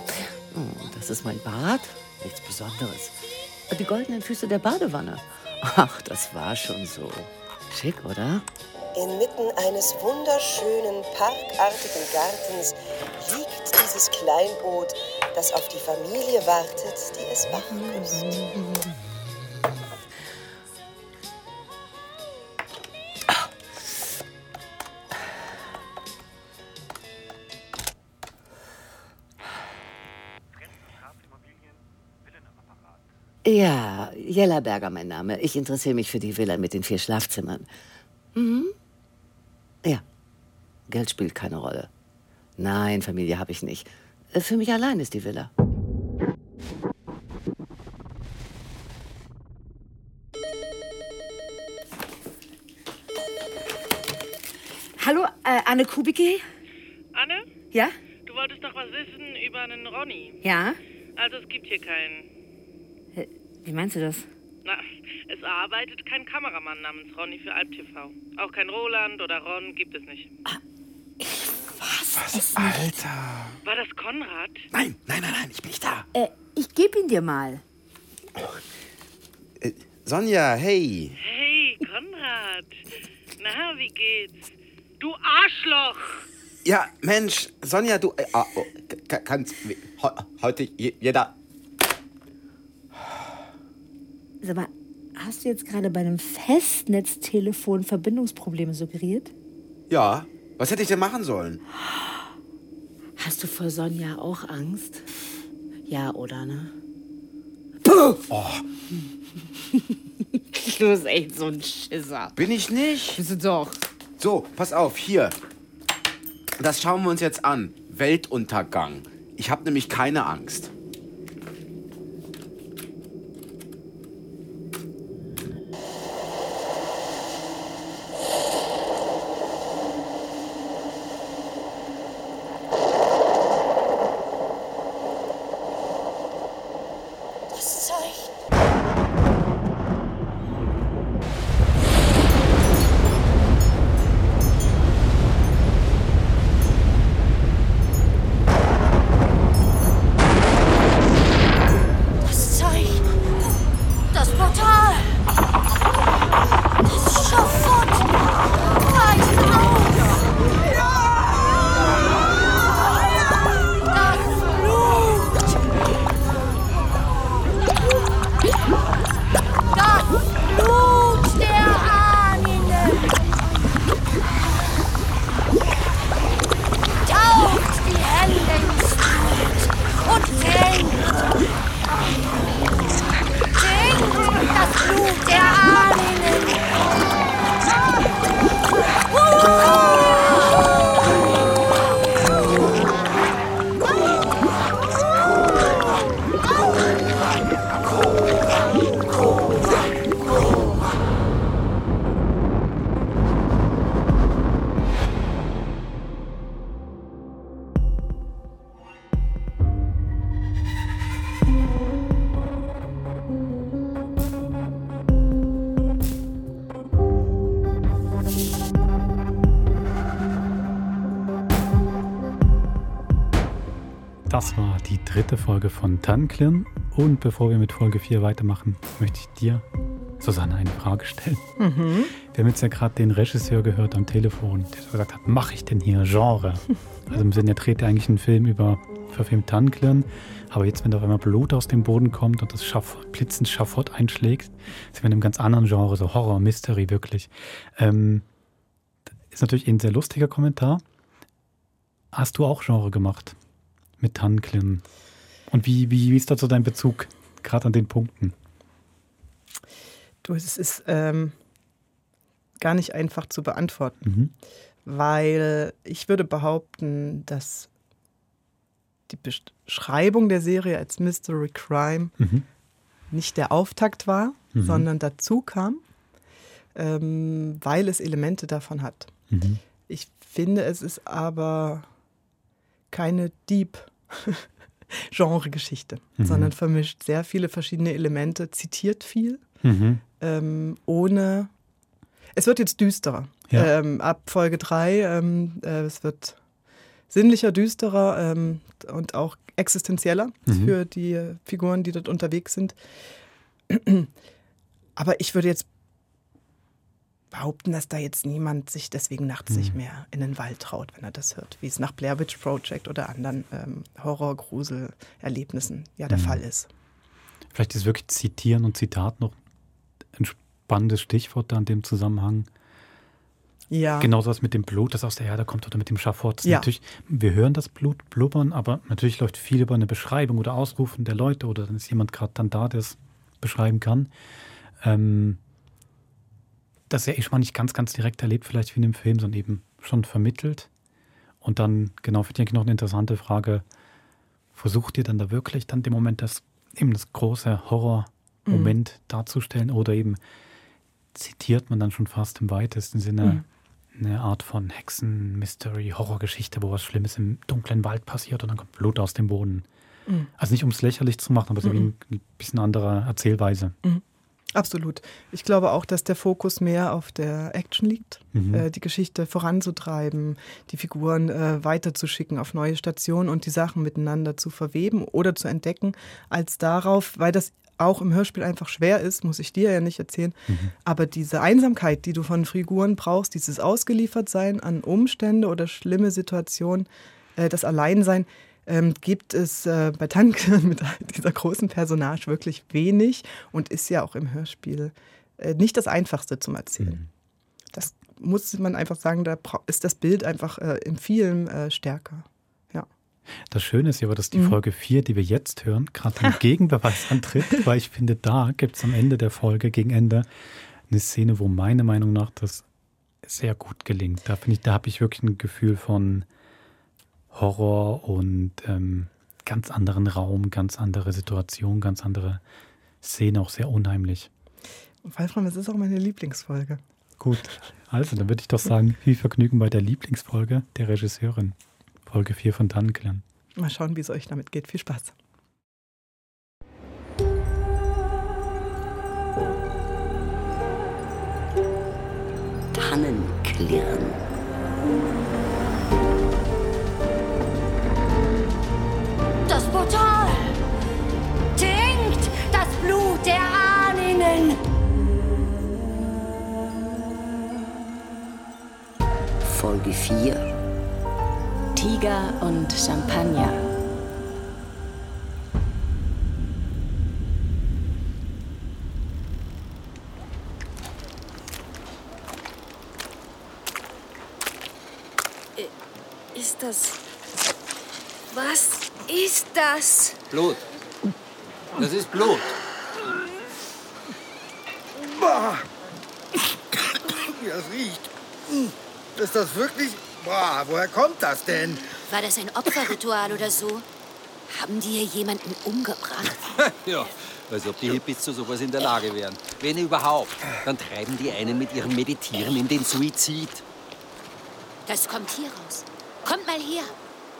S5: Oh, das ist mein Bad? Nichts Besonderes. Die goldenen Füße der Badewanne. Ach, das war schon so. Schick, oder?
S23: Inmitten eines wunderschönen, parkartigen Gartens liegt dieses Kleinboot, das auf die Familie wartet, die es wach küsst.
S5: Ja, Jellerberger mein Name. Ich interessiere mich für die Villa mit den vier Schlafzimmern. Mhm. Ja. Geld spielt keine Rolle. Nein, Familie habe ich nicht. Für mich allein ist die Villa.
S6: Hallo, äh, Anne Kubicki?
S20: Anne,
S6: Ja?
S20: du wolltest doch was wissen über einen Ronny.
S6: Ja?
S20: Also es gibt hier keinen.
S6: Wie meinst du das?
S20: Na, es arbeitet kein Kameramann namens Ronny für Alp TV. Auch kein Roland oder Ron gibt es nicht.
S4: Was, Alter?
S20: War das Konrad?
S4: Nein, nein, nein, nein, ich bin nicht da.
S6: Äh, ich gebe ihn dir mal.
S4: Äh, Sonja, hey.
S20: Hey, Konrad. Na, wie geht's? Du Arschloch!
S4: Ja, Mensch, Sonja, du. Äh, ah, oh, ka- kannst. Heute je- jeder.
S6: Sag mal, hast du jetzt gerade bei einem Festnetztelefon Verbindungsprobleme suggeriert?
S4: Ja, was hätte ich denn machen sollen?
S6: Hast du vor Sonja auch Angst? Ja, oder, ne?
S4: Oh, <laughs>
S6: Du bist echt so ein Schisser.
S4: bin ich nicht?
S6: Bist du doch.
S4: So, pass auf, hier. Das schauen wir uns jetzt an. Weltuntergang. Ich habe nämlich keine Angst.
S1: Dritte Folge von Tanklin. Und bevor wir mit Folge 4 weitermachen, möchte ich dir, Susanne, eine Frage stellen.
S2: Mhm.
S1: Wir haben jetzt ja gerade den Regisseur gehört am Telefon, der so gesagt hat, mache ich denn hier Genre? <laughs> Also im Sinne, er dreht ja eigentlich einen Film über verfilmt Tanklin, aber jetzt, wenn da auf einmal Blut aus dem Boden kommt und das Schafott, blitzend Schafott einschlägt, sind wir in einem ganz anderen Genre, so Horror, Mystery wirklich. Ähm, ist natürlich ein sehr lustiger Kommentar. Hast du auch Genre gemacht mit Tanklin? Und wie, wie, wie ist dazu dein Bezug, gerade an den Punkten?
S2: Du, es ist ähm, gar nicht einfach zu beantworten,
S1: Mhm.
S2: weil ich würde behaupten, dass die Beschreibung der Serie als Mystery Crime
S1: Mhm.
S2: nicht der Auftakt war,
S1: Mhm.
S2: sondern dazu kam, ähm, weil es Elemente davon hat.
S1: Mhm.
S2: Ich finde, es ist aber keine Deep <laughs> Genre-Geschichte,
S1: Mhm.
S2: sondern vermischt sehr viele verschiedene Elemente, zitiert viel,
S1: Mhm.
S2: ähm, ohne. Es wird jetzt düsterer.
S1: Ja.
S2: Ähm, ab Folge 3, ähm, äh, es wird sinnlicher, düsterer ähm, und auch existenzieller
S1: Mhm.
S2: für die Figuren, die dort unterwegs sind. <clears throat> Aber ich würde jetzt behaupten, dass da jetzt niemand sich deswegen nachts
S1: Mhm.
S2: nicht mehr in den Wald traut, wenn er das hört, wie es nach Blair Witch Project oder anderen ähm, Horror-Grusel-Erlebnissen ja der
S1: Mhm.
S2: Fall ist.
S1: Vielleicht ist wirklich Zitieren und Zitat noch ein spannendes Stichwort da in dem Zusammenhang.
S2: Ja.
S1: Genauso was mit dem Blut, das aus der Erde kommt oder mit dem Schafott.
S2: Ja.
S1: Natürlich, wir hören das Blut blubbern, aber natürlich läuft viel über eine Beschreibung oder Ausrufen der Leute oder dann ist jemand gerade dann da, der es beschreiben kann. Ähm, das ist ja eh schon mal nicht ganz, ganz direkt erlebt, vielleicht wie in dem Film, sondern eben schon vermittelt. Und dann, genau, finde ich noch eine interessante Frage. Versucht ihr dann da wirklich dann dem Moment das, eben das große Horror-Moment darzustellen oder eben zitiert man dann schon fast im weitesten Sinne eine Art von Hexen, Mystery, Horrorgeschichte, wo was Schlimmes im dunklen Wald passiert und dann kommt Blut aus dem Boden.
S2: Mhm.
S1: Also nicht um es lächerlich zu machen, aber so wie
S2: Mhm.
S1: ein bisschen andere Erzählweise.
S2: Mhm. Absolut. Ich glaube auch, dass der Fokus mehr auf der Action liegt,
S1: Mhm.
S2: äh, die Geschichte voranzutreiben, die Figuren äh, weiterzuschicken auf neue Stationen und die Sachen miteinander zu verweben oder zu entdecken, als darauf, weil das auch im Hörspiel einfach schwer ist, muss ich dir ja nicht erzählen, aber diese Einsamkeit, die du von Figuren brauchst, dieses Ausgeliefertsein an Umstände oder schlimme Situationen, äh, das Alleinsein, ähm, gibt es äh, bei Tanke <laughs> mit dieser großen Personage wirklich wenig und ist ja auch im Hörspiel äh, nicht das Einfachste zum Erzählen. Das muss man einfach sagen, da ist das Bild einfach äh, im Film äh, stärker. Ja.
S1: Das Schöne ist ja aber, dass die
S2: Mhm.
S1: Folge 4, die wir jetzt hören, gerade einen <laughs> Gegenbeweis antritt, weil ich finde, da gibt es am Ende der Folge, gegen Ende, eine Szene, wo meiner Meinung nach das sehr gut gelingt. Da finde ich, da habe ich wirklich ein Gefühl von Horror und ähm, ganz anderen Raum, ganz andere Situation, ganz andere Szene, auch sehr unheimlich.
S2: Wolfram, das ist auch meine Lieblingsfolge.
S1: Gut, also dann würde ich doch sagen, viel Vergnügen bei der Lieblingsfolge der Regisseurin, Folge 4 von Tannklan.
S2: Mal schauen, wie es euch damit geht. Viel Spaß.
S9: Tannenklirren. Folge 4.
S24: Tiger und Champagner.
S3: Ist das. Was ist das?
S10: Blut. Das ist Blut.
S8: Das riecht. Ist das wirklich... Boah, woher kommt das denn?
S9: War das ein Opferritual oder so? Haben die hier jemanden umgebracht? <laughs>
S10: ja, als ob die Hippies zu sowas in der Lage wären. Wenn überhaupt, dann treiben die einen mit ihrem Meditieren in den Suizid.
S9: Das kommt hier raus. Kommt mal her.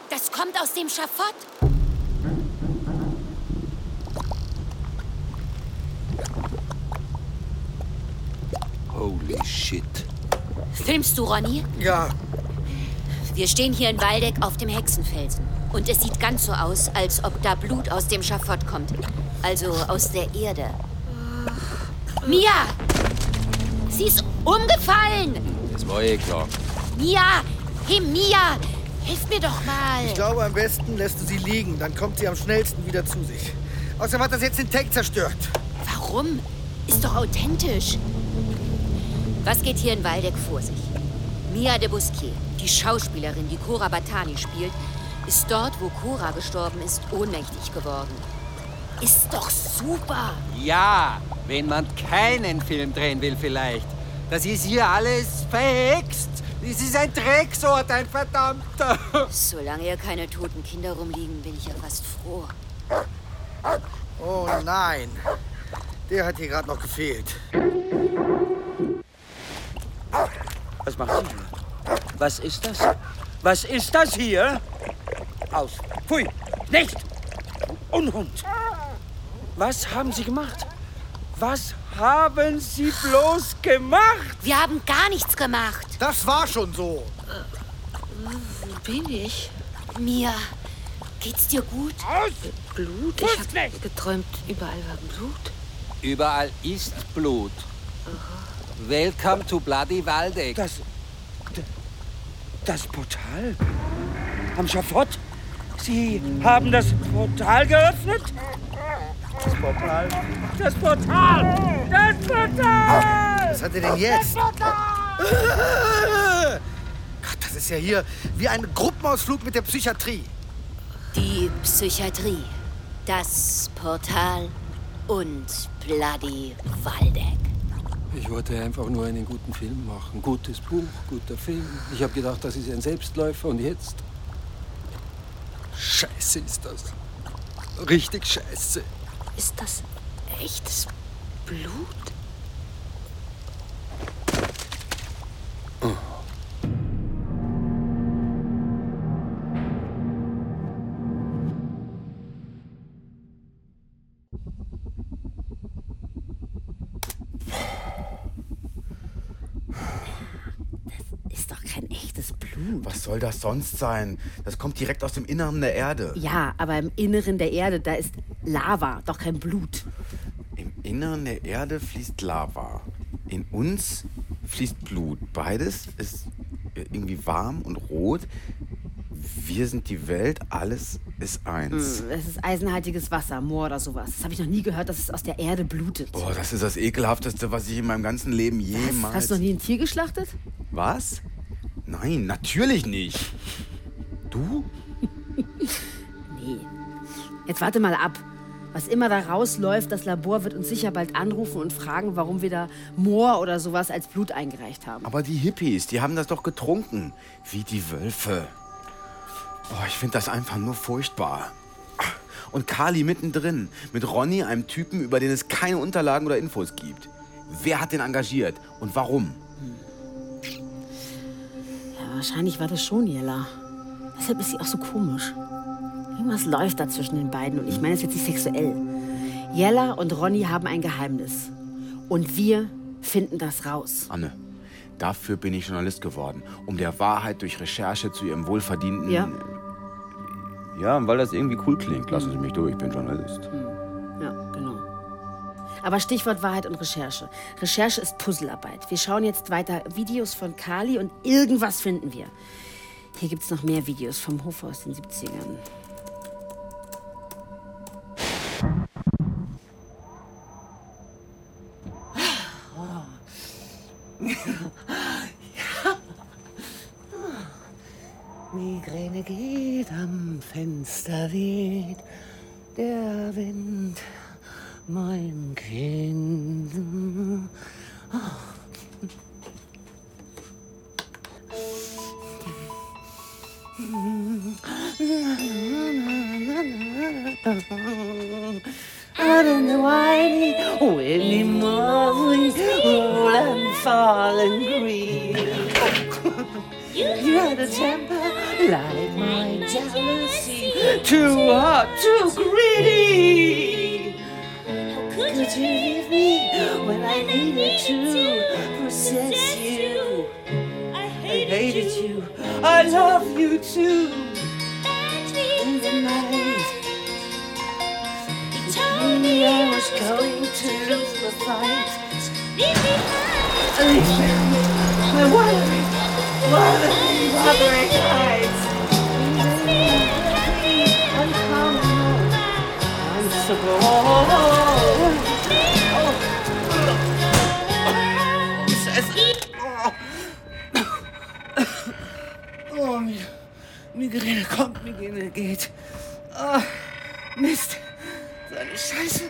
S9: Das kommt aus dem Schafott.
S10: Holy shit.
S9: Filmst du, Ronny?
S8: Ja.
S9: Wir stehen hier in Waldeck auf dem Hexenfelsen. Und es sieht ganz so aus, als ob da Blut aus dem Schafott kommt. Also aus der Erde. Mia! Sie ist umgefallen!
S10: Das war eh klar.
S9: Mia! Hey, Mia! Hilf mir doch mal!
S8: Ich glaube, am besten lässt du sie liegen. Dann kommt sie am schnellsten wieder zu sich. Außerdem hat das jetzt den Tank zerstört.
S9: Warum? Ist doch authentisch. Was geht hier in Waldeck vor sich? Mia de Busquier, die Schauspielerin, die Cora Batani spielt, ist dort, wo Cora gestorben ist, ohnmächtig geworden. Ist doch super!
S10: Ja, wenn man keinen Film drehen will vielleicht. Das ist hier alles verhext. Das ist ein Drecksort, ein verdammter. <laughs>
S9: Solange hier keine toten Kinder rumliegen, bin ich ja fast froh.
S8: Oh nein. Der hat hier gerade noch gefehlt.
S25: Was macht sie hier? Was ist das? Was ist das hier? Aus. Pfui. Nicht! Unhund! Was haben Sie gemacht? Was haben Sie bloß gemacht?
S9: Wir haben gar nichts gemacht.
S8: Das war schon so.
S6: Wo bin ich?
S9: Mia, geht's dir gut?
S6: Blut? Ich habe geträumt, überall war Blut.
S10: Überall ist Blut. Welcome to Bloody Waldeck.
S25: Das. Das Portal? Am Schafott? Sie haben das Portal geöffnet? Das Portal. Das Portal! Das Portal!
S8: Was hat er denn jetzt?
S25: Das Portal!
S8: Gott, das ist ja hier wie ein Gruppenausflug mit der Psychiatrie.
S9: Die Psychiatrie, das Portal und Bloody Waldeck.
S26: Ich wollte einfach nur einen guten Film machen. Gutes Buch, guter Film. Ich habe gedacht, das ist ein Selbstläufer und jetzt? Scheiße ist das. Richtig scheiße.
S6: Ist das echtes Blut?
S4: Soll das sonst sein? Das kommt direkt aus dem Inneren der Erde.
S6: Ja, aber im Inneren der Erde, da ist Lava, doch kein Blut.
S4: Im Inneren der Erde fließt Lava. In uns fließt Blut. Beides ist irgendwie warm und rot. Wir sind die Welt, alles ist eins.
S6: Hm, Das ist eisenhaltiges Wasser, Moor oder sowas. Das habe ich noch nie gehört, dass es aus der Erde blutet.
S4: Boah, das ist das ekelhafteste, was ich in meinem ganzen Leben jemals.
S6: Hast du noch nie ein Tier geschlachtet?
S4: Was? Nein, natürlich nicht. Du? <laughs>
S6: Nee. Jetzt warte mal ab. Was immer da rausläuft, das Labor wird uns sicher bald anrufen und fragen, warum wir da Moor oder sowas als Blut eingereicht haben.
S4: Aber die Hippies, die haben das doch getrunken. Wie die Wölfe. Oh, ich finde das einfach nur furchtbar. Und Kali mittendrin, mit Ronny, einem Typen, über den es keine Unterlagen oder Infos gibt. Wer hat den engagiert und warum?
S6: Wahrscheinlich war das schon Jella. Deshalb ist sie auch so komisch. Irgendwas läuft da zwischen den beiden und ich meine es jetzt nicht sexuell. Jella und Ronny haben ein Geheimnis. Und wir finden das raus.
S4: Anne, dafür bin ich Journalist geworden. Um der Wahrheit durch Recherche zu ihrem wohlverdienten...
S6: Ja.
S4: Ja, weil das irgendwie cool klingt. Lassen Sie mich durch, ich bin Journalist.
S6: Genau. Aber Stichwort Wahrheit und Recherche. Recherche ist Puzzlearbeit. Wir schauen jetzt weiter Videos von Kali und irgendwas finden wir. Hier gibt es noch mehr Videos vom Hof aus den 70ern. <laughs>
S5: Migräne geht am Fenster weht, der Wind, mein Kind. Ah.
S27: Out in the whitey, windy morning, roll and fall and green. You had a temper like my jealousy, too hot, too greedy to leave me when I needed to possess you. I hated you. I love you too.
S5: In the night, he told me I was going to lose the fight. Leave me behind. Why are we, why are we bothering fights? I'm so cold. Migräne kommt, Migräne geht. Ah, Mist. So eine Scheiße.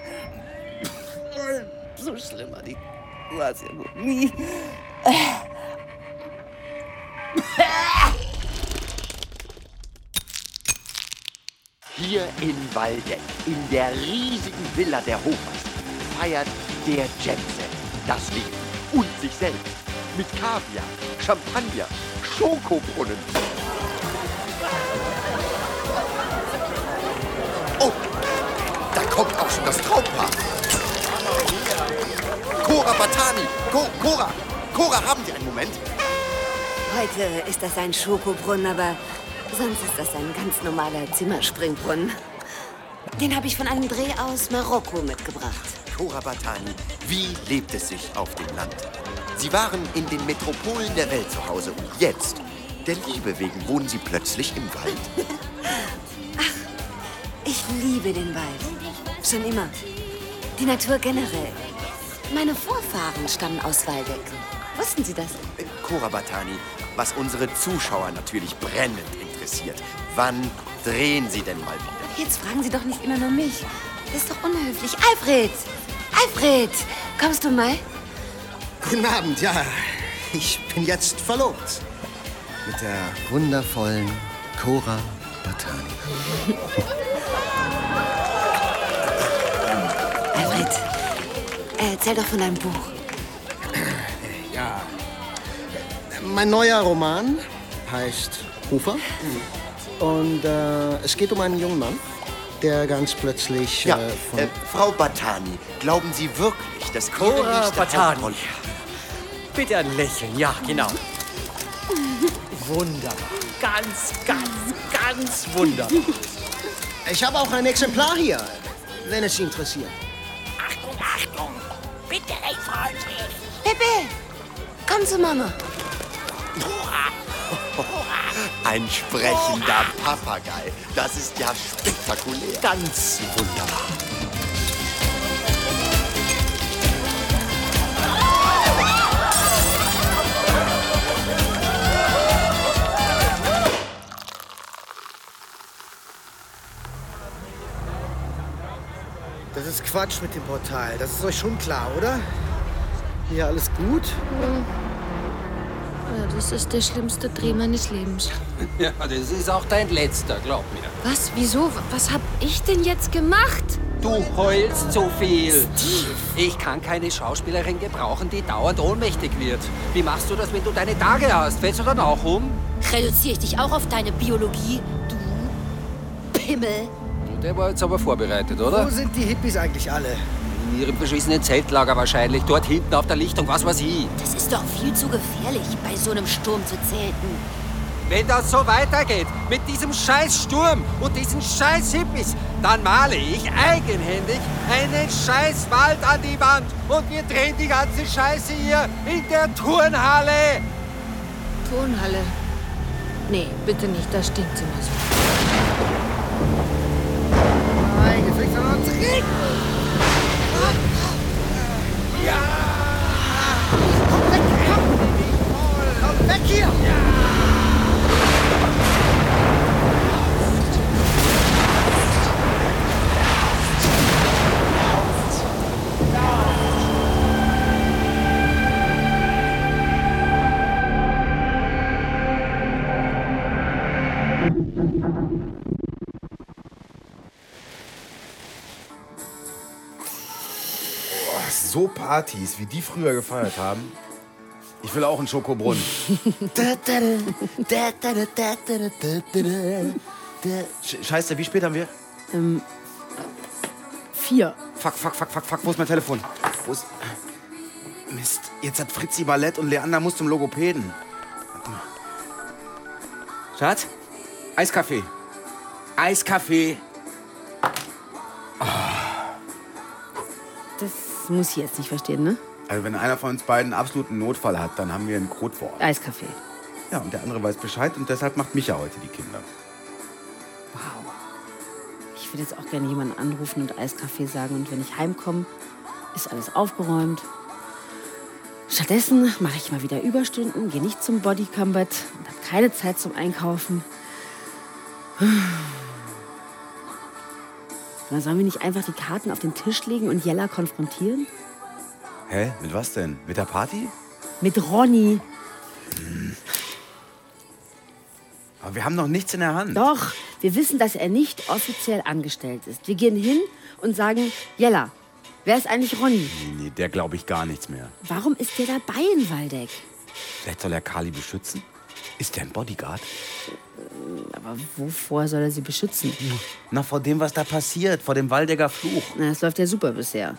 S5: So schlimm war die. War es ja wohl nie.
S28: Hier in Waldeck, in der riesigen Villa der Hofers, feiert der Jetset das Leben und sich selbst mit Kaviar, Champagner, Schokobrunnen.
S29: Schon das Traumpaar. Cora Batani, Co Cora, Cora, haben Sie einen Moment?
S3: Heute ist das ein Schokobrunnen, aber sonst ist das ein ganz normaler Zimmerspringbrunnen. Den habe ich von einem Dreh aus Marokko mitgebracht.
S29: Cora Batani, wie lebt es sich auf dem Land? Sie waren in den Metropolen der Welt zu Hause und jetzt, der Liebe wegen, wohnen Sie plötzlich im Wald? <laughs>
S3: Ich liebe den Wald. Schon immer. Die Natur generell. Meine Vorfahren stammen aus Waldeck. Wussten Sie das?
S29: Cora Batani, was unsere Zuschauer natürlich brennend interessiert. Wann drehen Sie denn mal wieder?
S3: Jetzt fragen Sie doch nicht immer nur mich. Das ist doch unhöflich. Alfred! Alfred! Kommst du mal?
S7: Guten Abend, ja. Ich bin jetzt verlobt. Mit der wundervollen Cora Batani. <laughs>
S3: erzähl doch von deinem Buch. <clears throat>
S7: Ja. Mein neuer Roman heißt Hofer. Und äh, es geht um einen jungen Mann, der ganz plötzlich
S29: Ja,
S7: äh, von...
S29: äh, Frau Batani, glauben Sie wirklich, dass
S30: Cora Batani. Bitte ein Lächeln, ja, genau. Wunderbar. Ganz, ganz, ganz wunderbar.
S7: Ich habe auch ein Exemplar hier, wenn es Sie interessiert.
S3: Pepe, komm zu Mama.
S29: Ein sprechender Papagei. Das ist ja spektakulär.
S30: Ganz wunderbar.
S8: Das ist Quatsch mit dem Portal. Das ist euch schon klar, oder? Hier alles gut?
S31: Ja, das ist der schlimmste Dreh meines Lebens.
S10: Ja, das ist auch dein letzter, glaub mir.
S31: Was? Wieso? Was hab ich denn jetzt gemacht?
S10: Du heulst zu viel. Ich kann keine Schauspielerin gebrauchen, die dauernd ohnmächtig wird. Wie machst du das, wenn du deine Tage hast? Fällst du dann auch um?
S3: Reduziere ich dich auch auf deine Biologie, du Pimmel?
S10: Der war jetzt aber vorbereitet, oder?
S8: Wo sind die Hippies eigentlich alle?
S10: In ihrem beschissenen Zeltlager wahrscheinlich. Dort hinten auf der Lichtung, was weiß ich.
S3: Das ist doch viel zu gefährlich, bei so einem Sturm zu zelten.
S10: Wenn das so weitergeht, mit diesem scheiß Sturm und diesen scheiß Hippies, dann male ich eigenhändig einen scheiß Wald an die Wand und wir drehen die ganze Scheiße hier in der Turnhalle.
S31: Turnhalle. Nee, bitte nicht, da stinkt immer so.
S8: Nein, jetzt fängt an zu regnen. Ja! Komm weg, komm! Komm weg hier!
S4: Ja! So Partys, wie die früher gefeiert haben. Ich will auch einen Schokobrunnen. Sch- Scheiße, wie spät haben wir?
S6: Ähm, vier.
S4: Fuck, fuck, fuck, fuck, fuck, wo ist mein Telefon? Wo ist... Mist, jetzt hat Fritzi Ballett und Leander muss zum Logopäden. Schatz? Eiskaffee. Eiskaffee.
S6: Muss ich jetzt nicht verstehen, ne?
S4: Also wenn einer von uns beiden einen absoluten Notfall hat, dann haben wir einen Code vor Ort.
S6: Eiskaffee.
S4: Ja, und der andere weiß Bescheid und deshalb macht Micha heute die Kinder.
S6: Ich würde jetzt auch gerne jemanden anrufen und Eiskaffee sagen. Und wenn ich heimkomme, ist alles aufgeräumt. Stattdessen mache ich mal wieder Überstunden, gehe nicht zum Body Combat und habe keine Zeit zum Einkaufen. Na, sollen wir nicht einfach die Karten auf den Tisch legen und Jella konfrontieren?
S4: Hä? Mit was denn? Mit der Party?
S6: Mit Ronny.
S4: Aber wir haben noch nichts in der Hand.
S6: Doch, wir wissen, dass er nicht offiziell angestellt ist. Wir gehen hin und sagen, Jella, wer ist eigentlich Ronny?
S4: Nee, der glaube ich gar nichts mehr.
S6: Warum ist der dabei in Waldeck?
S4: Vielleicht soll er Kali beschützen? Ist der ein Bodyguard?
S6: Aber wovor soll er sie beschützen?
S4: Na, vor dem, was da passiert, vor dem Waldegger Fluch.
S6: Na, das läuft ja super bisher.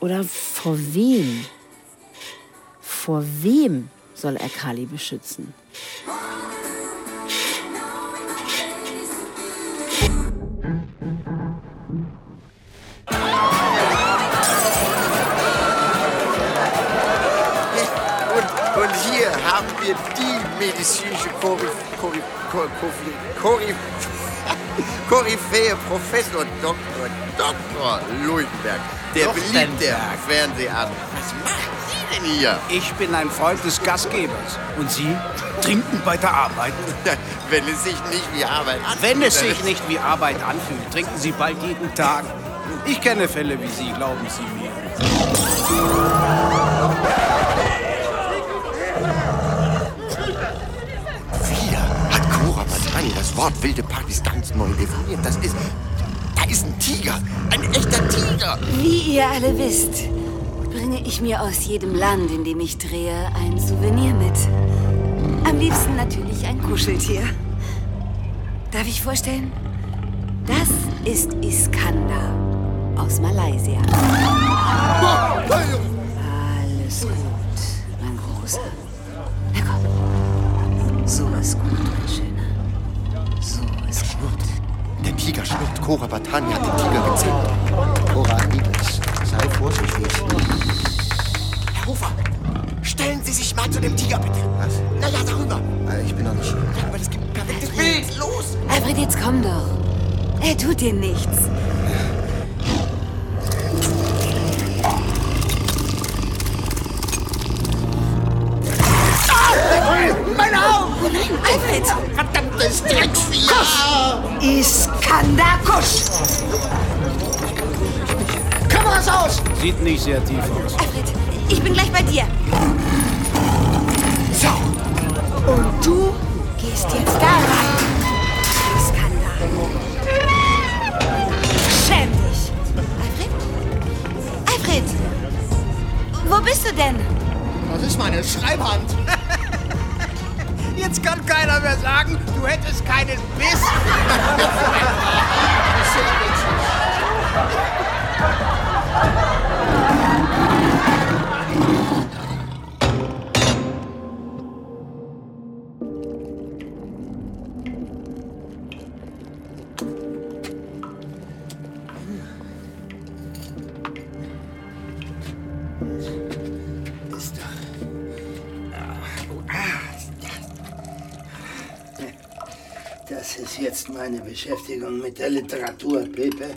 S6: Oder vor wem? Vor wem soll er Kali beschützen?
S29: Medizinische Koryphäe, Koryphäe, Koryphäe, Professor Dr. Dr. Luitenberg, der beliebte Fernseharzt. Was machen Sie denn hier?
S32: Ich bin ein Freund des Gastgebers. Und Sie trinken bei der Arbeit? <laughs>
S29: Wenn es sich nicht wie Arbeit anfühlt.
S32: Wenn es sich nicht wie Arbeit anfühlt, trinken Sie bald jeden Tag. Ich kenne Fälle wie Sie, glauben Sie mir.
S29: Wort wilde Partys ganz neu definiert. Das ist. Da ist ein Tiger. Ein echter Tiger.
S3: Wie ihr alle wisst, bringe ich mir aus jedem Land, in dem ich drehe, ein Souvenir mit. Am liebsten natürlich ein Kuscheltier. Darf ich vorstellen? Das ist Iskander aus Malaysia. Alles gut, mein Großer. Na komm. So ist gut, mein Schöner.
S29: Der Tiger schnurrt. Cora Batani hat den Tiger gezähmt.
S14: Cora, Liebes, sei vorsichtig.
S29: Herr Hofer, stellen Sie sich mal zu dem Tiger, bitte. Was? Na ja, darüber.
S14: Äh, Ich bin noch nicht.
S29: Ja, aber das gibt ein perfektes Bild. Los!
S3: Alfred, jetzt komm doch. Er tut dir nichts.
S7: Meine Augen!
S3: Alfred!
S7: Verdammtes Drecksvieh!
S3: Kusch! Iskander Kusch!
S7: Kameras aus!
S32: Sieht nicht sehr tief aus.
S3: Alfred, ich bin gleich bei dir.
S7: So.
S3: Und du gehst jetzt da rein. Iskander. Schäm dich. Alfred? Alfred! Wo bist du denn?
S7: Das ist meine Schreibhand. Jetzt kann keiner mehr sagen, du hättest keinen Biss. <laughs>
S14: Beschäftigung mit der Literatur, Pepe.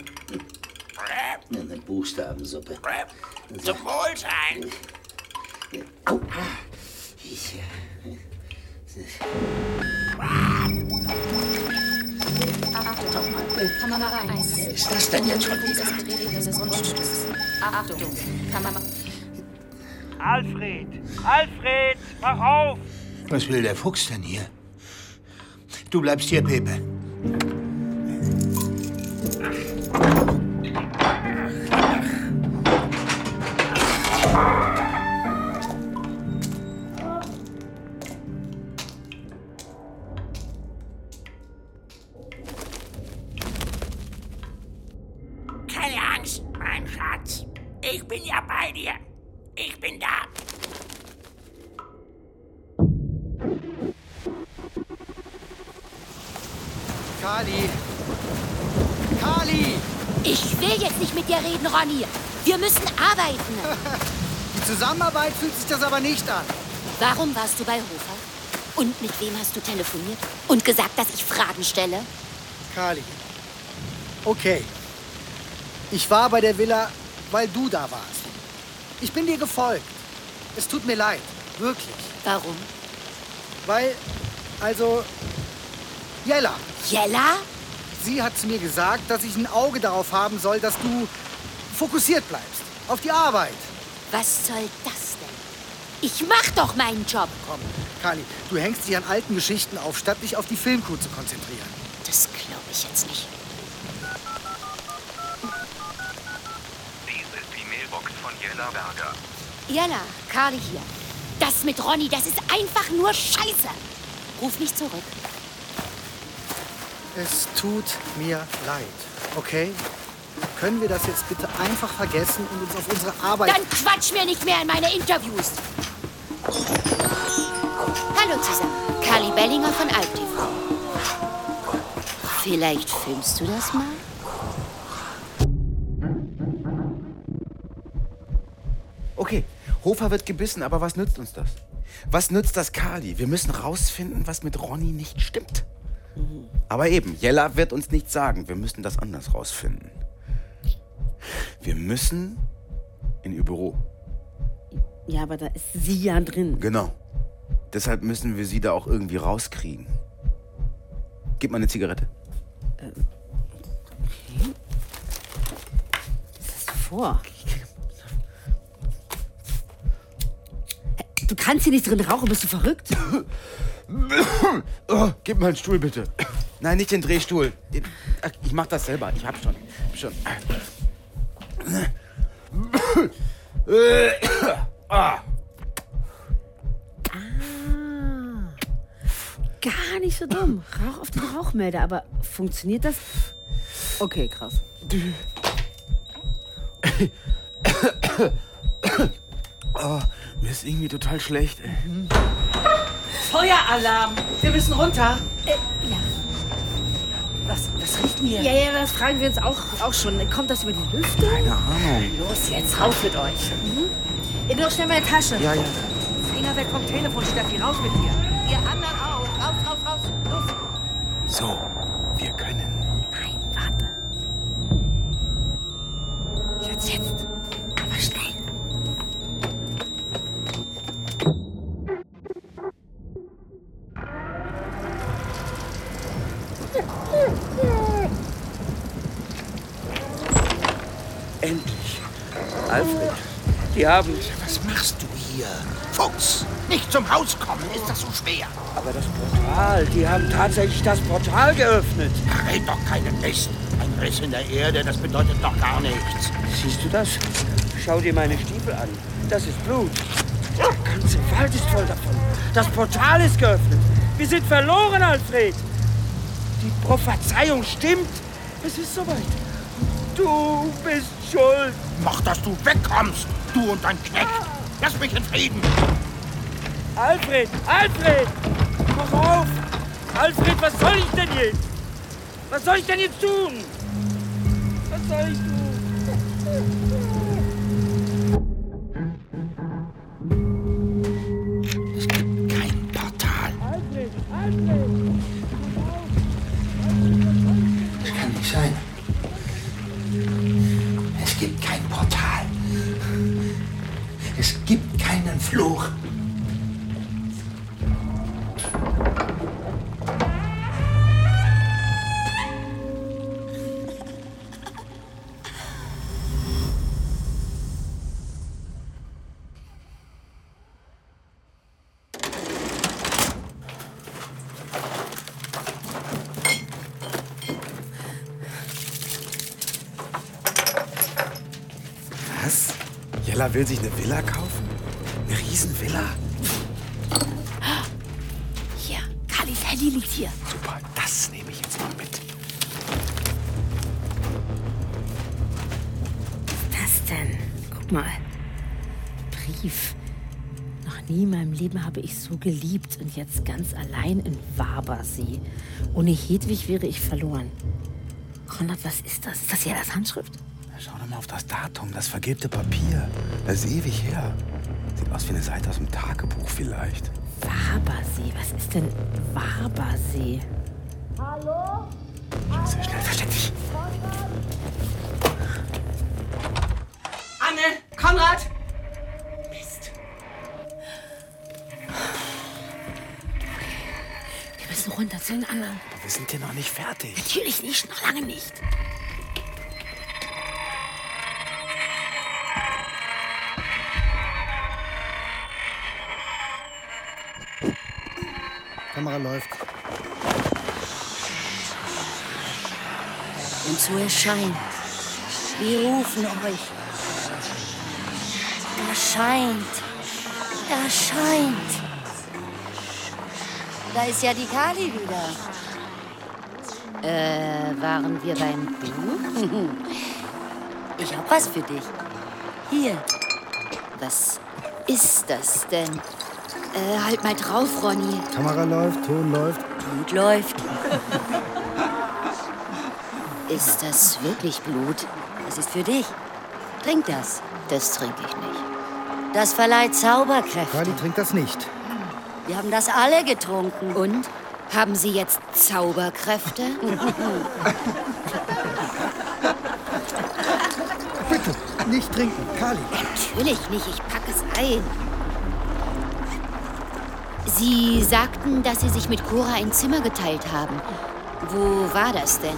S14: Eine Buchstabensuppe.
S33: Zum Wohlsein.
S14: Au. Ich, äh,
S34: Achtung, Kamera 1.
S14: Wer ist das denn jetzt schon wieder?
S34: Grundstücks. Achtung, Kamera...
S25: Alfred! Alfred! Mach auf!
S14: Was will der Fuchs denn hier? Du bleibst hier, Pepe.
S9: Ronny. Wir müssen arbeiten. <laughs>
S8: Die Zusammenarbeit fühlt sich das aber nicht an.
S9: Warum warst du bei Hofer? Und mit wem hast du telefoniert? Und gesagt, dass ich Fragen stelle?
S8: Kali. Okay. Ich war bei der Villa, weil du da warst. Ich bin dir gefolgt. Es tut mir leid. Wirklich.
S9: Warum?
S8: Weil, also, Jella.
S9: Jella?
S8: Sie hat zu mir gesagt, dass ich ein Auge darauf haben soll, dass du fokussiert bleibst. Auf die Arbeit.
S9: Was soll das denn? Ich mach doch meinen Job.
S8: Komm, Kali, du hängst dich an alten Geschichten auf, statt dich auf die Filmcrew zu konzentrieren.
S9: Das glaube ich jetzt nicht.
S22: Dies ist die Mailbox von Jella Berger.
S9: Jella, Carly hier. Das mit Ronny, das ist einfach nur Scheiße. Ruf mich zurück.
S8: Es tut mir leid, okay? Können wir das jetzt bitte einfach vergessen und uns auf unsere Arbeit...
S9: Dann quatsch mir nicht mehr in meine Interviews. Hallo zusammen. Carly Bellinger von Alp TV. Vielleicht filmst du das mal?
S4: Okay, Hofer wird gebissen, aber was nützt uns das? Was nützt das Kali? Wir müssen rausfinden, was mit Ronny nicht stimmt. Aber eben, Jella wird uns nichts sagen. Wir müssen das anders rausfinden. Wir müssen in ihr Büro.
S6: Ja, aber da ist sie ja drin.
S4: Genau. Deshalb müssen wir sie da auch irgendwie rauskriegen. Gib mal eine Zigarette.
S6: Was ist vor? Du kannst hier nicht drin rauchen, bist du verrückt?
S4: Oh, <coughs> gib mal einen Stuhl bitte. <coughs> Nein, nicht den Drehstuhl. Den, ach, ich mach das selber. Ich hab schon. Hab schon. Ah.
S6: Gar nicht so dumm. Rauch auf den Rauchmelder, aber funktioniert das? Okay, krass.
S4: Oh, mir ist irgendwie total schlecht. Ey.
S5: Feueralarm! Wir müssen runter.
S6: Äh, ja.
S5: Was, was riecht denn hier?
S6: Ja, ja, das fragen wir uns auch, auch schon. Kommt das über die Lüftung?
S4: Keine Ahnung.
S5: Los jetzt, raus mit euch.
S6: Mhm. Ihr nur schnell meine Tasche.
S4: Ja, ja.
S5: Finger weg vom Telefon, Steffi. Raus mit dir. Ihr anderen auch.
S27: Schwer?
S25: Aber das Portal, die haben tatsächlich das Portal geöffnet.
S27: Red doch keinen Mist. Ein Riss in der Erde, das bedeutet doch gar nichts.
S25: Siehst du das? Schau dir meine Stiefel an. Das ist Blut. Der ganze Wald ist voll davon. Das Portal ist geöffnet. Wir sind verloren, Alfred. Die Prophezeiung stimmt. Es ist soweit. Du bist schuld.
S27: Mach, dass du wegkommst, du und dein Knecht. Lass mich in Frieden.
S25: Alfred, Alfred! Mach auf! Alfred, was soll ich denn jetzt? Was soll ich denn jetzt tun?
S4: Will sich eine Villa kaufen? Eine Riesenvilla?
S6: Hier, Handy liegt hier.
S4: Super, das nehme ich jetzt mal mit.
S6: Was ist das denn? Guck mal. Brief. Noch nie in meinem Leben habe ich so geliebt und jetzt ganz allein in Wabersee. Ohne Hedwig wäre ich verloren. Konrad, was ist das? Ist das Jellas Handschrift?
S4: Schau doch mal auf das Datum, das vergilbte Papier. Das ist ewig her. Sieht aus wie eine Seite aus dem Tagebuch vielleicht.
S6: Wabersee. Was ist denn Wabersee?
S35: Hallo?
S4: Sehr schnell, versteck dich.
S5: Anne! Konrad!
S6: Wir müssen runter zu den anderen.
S4: Aber wir sind hier noch nicht fertig.
S6: Natürlich nicht, noch lange nicht.
S8: Kamera läuft.
S9: Und so erscheint. Wir rufen euch. Erscheint. Erscheint. Da ist ja die Kali wieder. Äh, waren wir beim Du? <laughs> Ich hab was für dich. Hier. Was ist das denn? Äh, halt mal drauf, Ronny.
S8: Kamera läuft, Ton läuft.
S9: Blut läuft. Ist das wirklich Blut? Das ist für dich. Trink das. Das trinke ich nicht. Das verleiht Zauberkräfte.
S8: Kali trinkt das nicht.
S9: Wir haben das alle getrunken. Und? Haben Sie jetzt Zauberkräfte? <laughs> <laughs>
S8: Bitte, nicht trinken. Kali.
S9: Natürlich nicht, ich packe es ein. Sie sagten, dass Sie sich mit Cora ein Zimmer geteilt haben. Wo war das denn?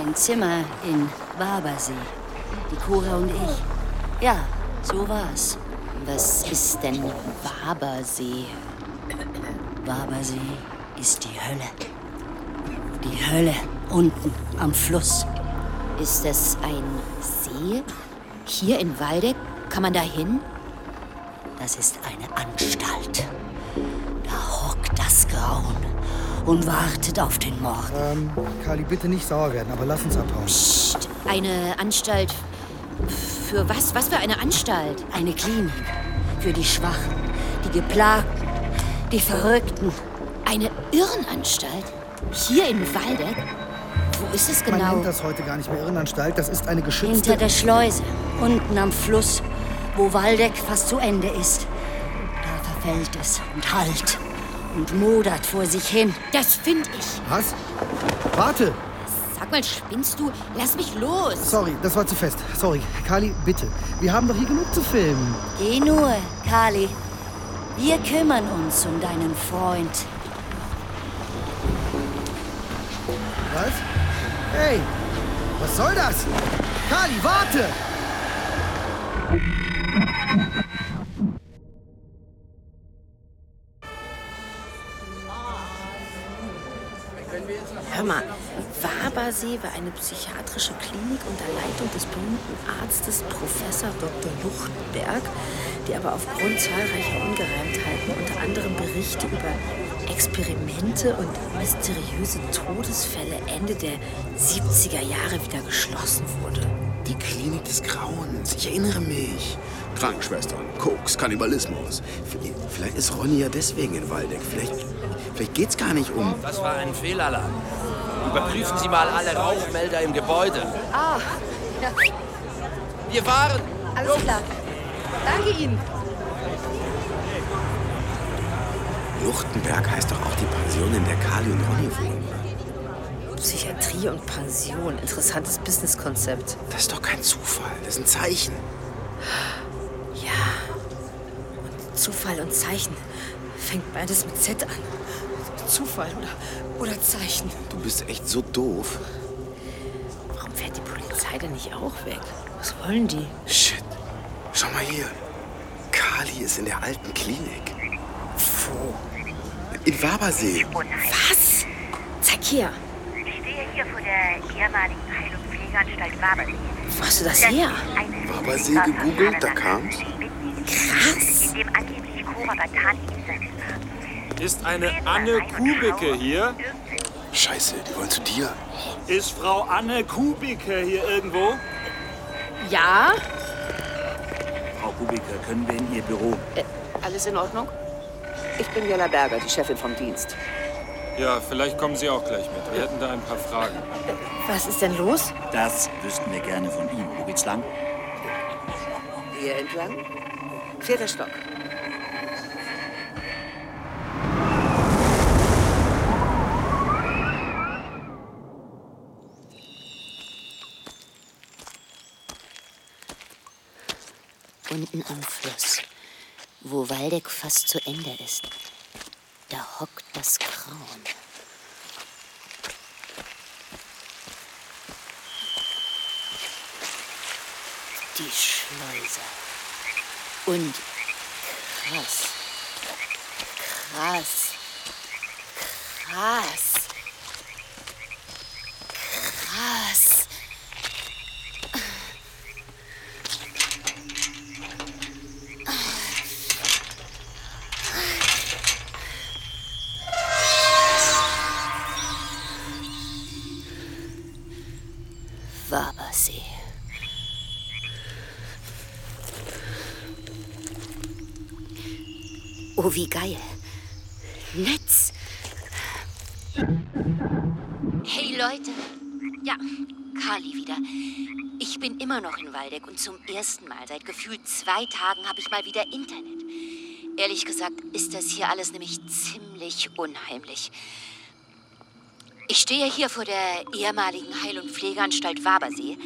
S9: Ein Zimmer in Barbersee. Die Cora und ich. Ja, so war's. Was ist denn Barbersee? Barbersee ist die Hölle. Die Hölle unten am Fluss. Ist das ein See? Hier in Waldeck? Kann man da hin? Das ist eine Anstalt. Das Grauen und wartet auf den Mord.
S8: Ähm, Kali, bitte nicht sauer werden, aber lass uns abhauen.
S9: Psst, eine Anstalt. Für was? Was für eine Anstalt? Eine Klinik. Für die Schwachen, die Geplagten, die Verrückten. Eine Irrenanstalt? Hier in Waldeck? Wo ist es
S8: Man
S9: genau?
S8: nennt das heute gar nicht mehr Irrenanstalt, das ist eine geschützte...
S9: Hinter der Schleuse, unten am Fluss, wo Waldeck fast zu Ende ist. Da verfällt es und hallt und modert vor sich hin. Das finde ich.
S8: Was? Warte!
S9: Sag mal, spinnst du? Lass mich los.
S8: Sorry, das war zu fest. Sorry. Kali, bitte. Wir haben doch hier genug zu filmen.
S9: Geh nur, Kali. Wir kümmern uns um deinen Freund.
S8: Was? Hey! Was soll das? Kali, warte!
S6: Wabersee war eine psychiatrische Klinik unter Leitung des berühmten Arztes Professor Dr. Luchtenberg, die aber aufgrund zahlreicher Ungereimtheiten, unter anderem Berichte über Experimente und mysteriöse Todesfälle Ende der 70er Jahre wieder geschlossen wurde.
S4: Die Klinik des Grauens. Ich erinnere mich. Krankenschwestern, Koks, Kannibalismus. Vielleicht ist Ronny ja deswegen in Waldeck. Vielleicht, vielleicht geht's gar nicht um.
S25: Das war ein Fehlalarm. Überprüfen Sie mal alle Rauchmelder im Gebäude.
S3: Ah, ja,
S25: Wir waren.
S3: alles klar. Danke Ihnen.
S4: Luchtenberg heißt doch auch die Pension, in der Kali und Ronny wohnen.
S6: Psychiatrie und Pension, interessantes Businesskonzept.
S4: Das ist doch kein Zufall. Das ist ein Zeichen.
S6: Ja. Und Zufall und Zeichen fängt beides mit Z an. Zufall oder, oder Zeichen.
S4: Du bist echt so doof.
S6: Warum fährt die Polizei denn nicht auch weg? Was wollen die?
S4: Shit. Schau mal hier. Kali ist in der alten Klinik.
S6: Wo?
S4: In Wabersee.
S6: Was? Zeig her.
S36: Ich stehe hier vor der ehemaligen Heil- und Pflegeanstalt Wabersee.
S6: Wo hast du das her?
S4: Wabersee gegoogelt, da kam's.
S6: Krass.
S36: In dem angeblich Cora Batani hat.
S37: Ist eine Anne Kubicke hier?
S4: Scheiße, die wollen zu dir.
S37: Ist Frau Anne Kubicke hier irgendwo?
S6: Ja?
S37: Frau Kubicke, können wir in Ihr Büro?
S5: Alles in Ordnung? Ich bin Jella Berger, die Chefin vom Dienst.
S38: Ja, vielleicht kommen Sie auch gleich mit. Wir hätten da ein paar Fragen.
S6: Was ist denn los?
S39: Das wüssten wir gerne von ihm. Wo geht's lang?
S5: Hier entlang? Vierter Stock.
S9: Unten am Fluss, wo Waldeck fast zu Ende ist, da hockt das Grauen. Die Schleuse. Und. Krass. Krass. Krass. Wie geil. Netz. Hey Leute. Ja, Kali wieder. Ich bin immer noch in Waldeck und zum ersten Mal seit gefühlt zwei Tagen habe ich mal wieder Internet. Ehrlich gesagt ist das hier alles nämlich ziemlich unheimlich. Ich stehe hier vor der ehemaligen Heil- und Pflegeanstalt Wabersee.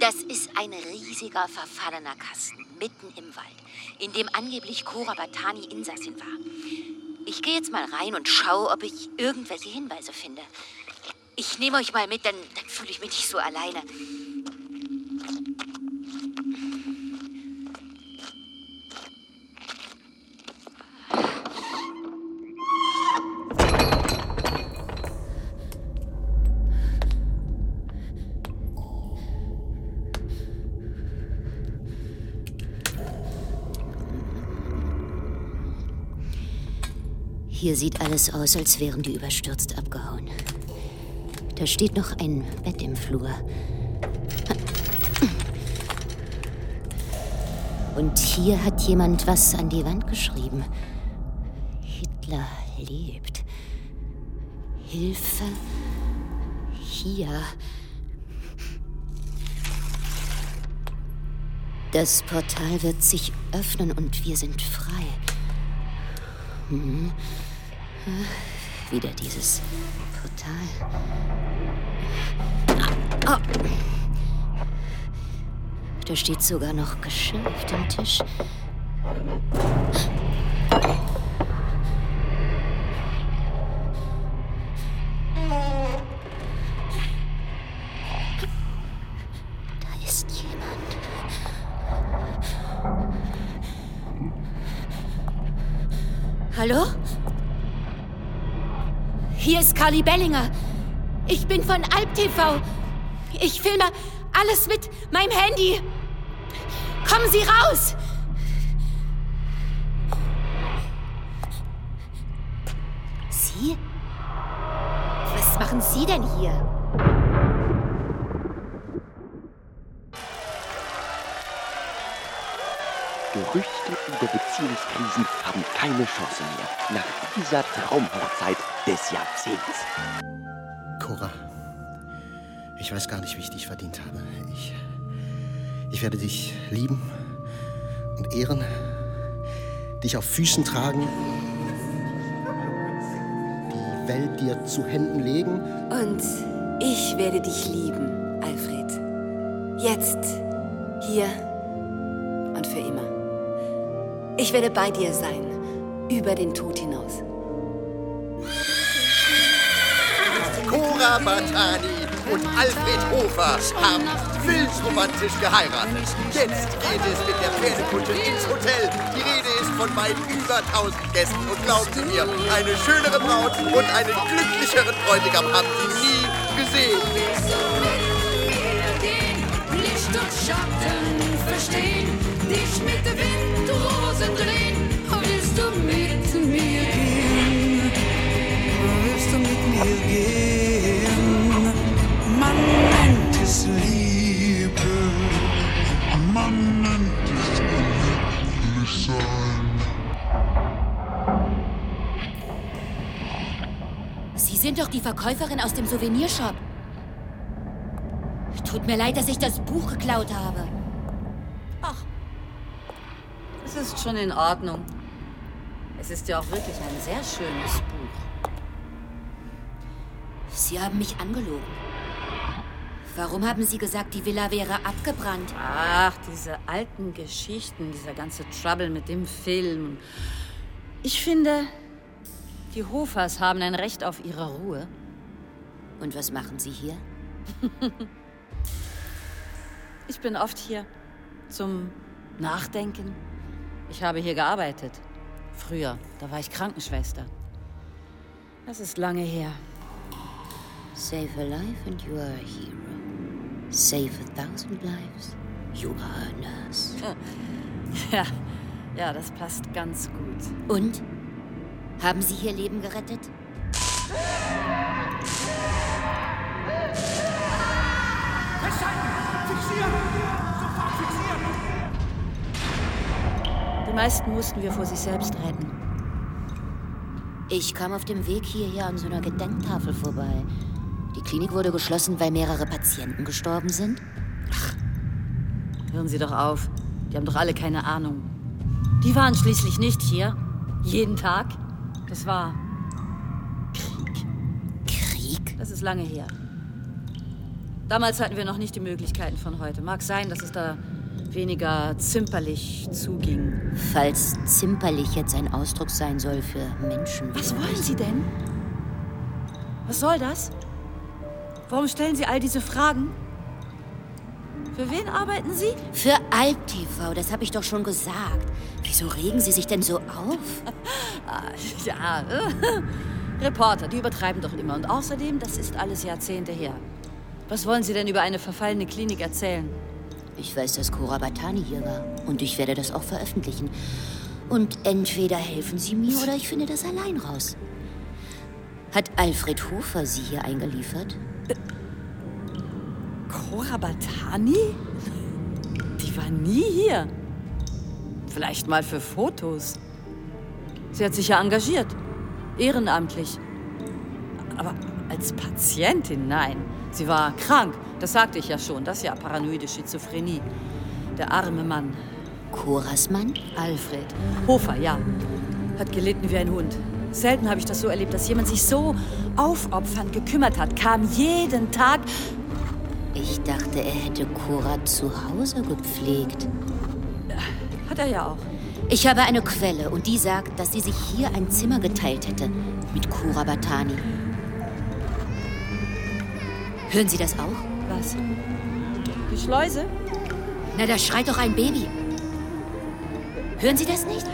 S9: Das ist ein riesiger, verfallener Kasten mitten im Wald, in dem angeblich Cora Batani Insassin war. Ich gehe jetzt mal rein und schaue, ob ich irgendwelche Hinweise finde. Ich nehme euch mal mit, dann, dann fühle ich mich nicht so alleine. Hier sieht alles aus, als wären die überstürzt abgehauen. Da steht noch ein Bett im Flur. Und hier hat jemand was an die Wand geschrieben. Hitler lebt. Hilfe hier. Das Portal wird sich öffnen und wir sind frei. Hm. Wieder dieses Portal. Ah, ah. Da steht sogar noch Geschirr auf dem Tisch. Da ist jemand. Hallo? Carly Bellinger. Ich bin von Alp TV. Ich filme alles mit meinem Handy. Kommen Sie raus!
S29: Keine Chance mehr nach dieser Traumhochzeit des Jahrzehnts.
S40: Cora, ich weiß gar nicht, wie ich dich verdient habe. Ich, ich werde dich lieben und ehren, dich auf Füßen tragen, die Welt dir zu Händen legen.
S3: Und ich werde dich lieben, Alfred. Jetzt, hier und für immer. Ich werde bei dir sein, über den Tod hinaus.
S29: Cora Batani und Alfred Hofer haben wild romantisch geheiratet. Jetzt geht es mit der Pferdekutsche ins Hotel. Die Rede ist von weit über 1000 Gästen. Und glauben Sie mir, eine schönere Braut und einen glücklicheren Bräutigam haben Sie nie gesehen.
S41: Licht und Schatten verstehen, dich mit Windrosen drehen.
S9: Sie sind doch die Verkäuferin aus dem Souvenirshop. Tut mir leid, dass ich das Buch geklaut habe.
S12: Es ist schon in Ordnung. Es ist ja auch wirklich ein sehr schönes Buch.
S9: Sie haben mich angelogen. Warum haben Sie gesagt, die Villa wäre abgebrannt?
S12: Ach, diese alten Geschichten, dieser ganze Trouble mit dem Film. Ich finde, die Hofers haben ein Recht auf ihre Ruhe.
S9: Und was machen Sie hier? <laughs>
S12: Ich bin oft hier zum Nachdenken. Ich habe hier gearbeitet. Früher, da war ich Krankenschwester. Das ist lange her.
S9: Save a life and you are a hero. Save a thousand lives, you are a nurse. <laughs>
S12: Ja, ja, das passt ganz gut.
S9: Und? Haben Sie hier Leben gerettet?
S12: Die meisten mussten wir vor sich selbst retten.
S9: Ich kam auf dem Weg hierher an so einer Gedenktafel vorbei. Die Klinik wurde geschlossen, weil mehrere Patienten gestorben sind.
S12: Hören Sie doch auf. Die haben doch alle keine Ahnung. Die waren schließlich nicht hier. Jeden Tag. Das war Krieg.
S9: Krieg?
S12: Das ist lange her. Damals hatten wir noch nicht die Möglichkeiten von heute. Mag sein, dass es da weniger zimperlich zuging.
S9: Falls zimperlich jetzt ein Ausdruck sein soll für Menschen.
S12: Was wollen Sie denn? Was soll das? Warum stellen Sie all diese Fragen? Für wen arbeiten Sie?
S9: Für Alp TV, das habe ich doch schon gesagt. Wieso regen Sie sich denn so auf?
S12: Ah, <laughs> ja, Reporter, die übertreiben doch immer. Und außerdem, das ist alles Jahrzehnte her. Was wollen Sie denn über eine verfallene Klinik erzählen?
S9: Ich weiß, dass Cora Batani hier war. Und ich werde das auch veröffentlichen. Und entweder helfen Sie mir oder ich finde das allein raus. Hat Alfred Hofer Sie hier eingeliefert?
S12: Cora Batani? Die war nie hier. Vielleicht mal für Fotos. Sie hat sich ja engagiert. Ehrenamtlich. Aber als Patientin, nein. Sie war krank. Das sagte ich ja schon. Das ist ja paranoide Schizophrenie. Der arme Mann.
S9: Coras Mann?
S12: Alfred. Hofer, ja. Hat gelitten wie ein Hund. Selten habe ich das so erlebt, dass jemand sich so aufopfernd gekümmert hat. Kam jeden Tag.
S9: Ich dachte, er hätte Cora zu Hause gepflegt.
S12: Hat er ja auch.
S9: Ich habe eine Quelle und die sagt, dass sie sich hier ein Zimmer geteilt hätte mit Cora Batani. Hören Sie das auch?
S12: Was? Die Schleuse?
S9: Na, da schreit doch ein Baby. Hören Sie das nicht?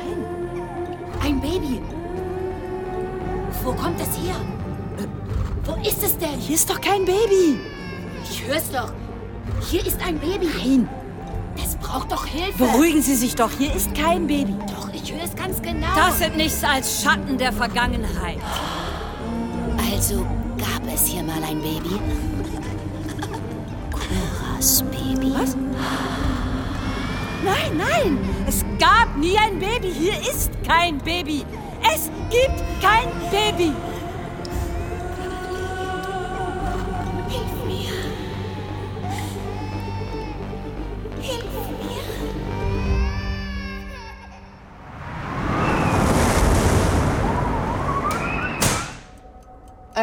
S9: Ein Baby. Wo kommt das her? Wo ist es denn?
S12: Hier ist doch kein Baby.
S9: Ich hör's doch. Hier ist ein Baby.
S12: Nein.
S9: Braucht doch Hilfe.
S12: Beruhigen Sie sich doch. Hier ist kein Baby.
S9: Doch, ich höre es ganz genau.
S12: Das sind nichts als Schatten der Vergangenheit.
S9: Also gab es hier mal ein Baby? Coras Baby?
S12: Was? Nein, nein! Es gab nie ein Baby. Hier ist kein Baby. Es gibt kein Baby.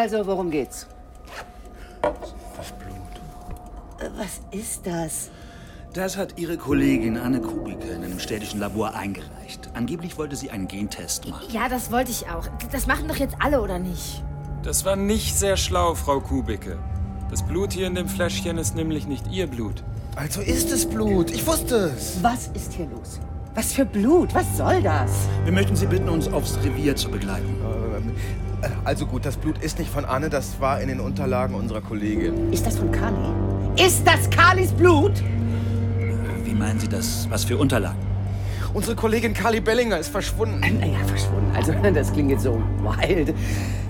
S5: Also, worum geht's?
S32: Das Blut.
S5: Was ist das?
S39: Das hat Ihre Kollegin Anne Kubike in einem städtischen Labor eingereicht. Angeblich wollte sie einen Gentest machen.
S6: Ja, das wollte ich auch. Das machen doch jetzt alle, oder nicht?
S38: Das war nicht sehr schlau, Frau Kubicke. Das Blut hier in dem Fläschchen ist nämlich nicht Ihr Blut.
S4: Also ist es Blut. Ich wusste es.
S5: Was ist hier los? Was für Blut? Was soll das?
S39: Wir möchten Sie bitten, uns aufs Revier zu begleiten.
S4: Äh, Also gut, das Blut ist nicht von Anne, das war in den Unterlagen unserer Kollegin.
S5: Ist das von Kali? Ist das Kalis Blut?
S39: Wie meinen Sie das? Was für Unterlagen?
S4: Unsere Kollegin Kali Bellinger ist verschwunden.
S5: Naja, verschwunden. Also, <laughs> das klingt jetzt so wild.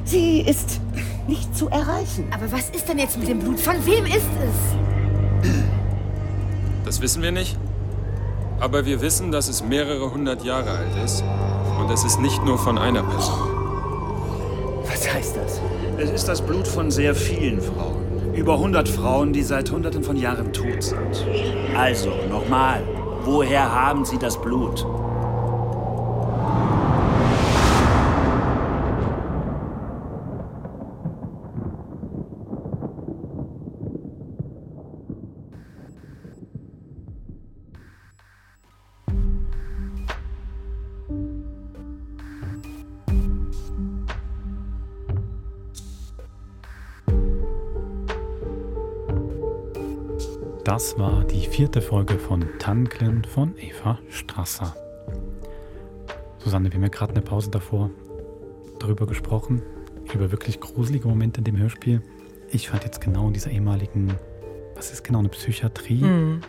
S5: Sie ist nicht zu erreichen.
S6: Aber was ist denn jetzt mit dem Blut? Von wem ist es?
S38: Das wissen wir nicht. Aber wir wissen, dass es mehrere hundert Jahre alt ist. Und es ist nicht nur von einer Person.
S5: Was heißt das?
S25: Es ist das Blut von sehr vielen Frauen. Über 100 Frauen, die seit Hunderten von Jahren tot sind. Also, nochmal. Woher haben Sie das Blut?
S1: Das war die vierte Folge von Tannklen von Eva Strasser. Susanne, wir haben ja gerade eine Pause davor darüber gesprochen, über wirklich gruselige Momente in dem Hörspiel. Ich fand jetzt genau in dieser ehemaligen, was ist genau, eine Psychiatrie?
S2: Mhm.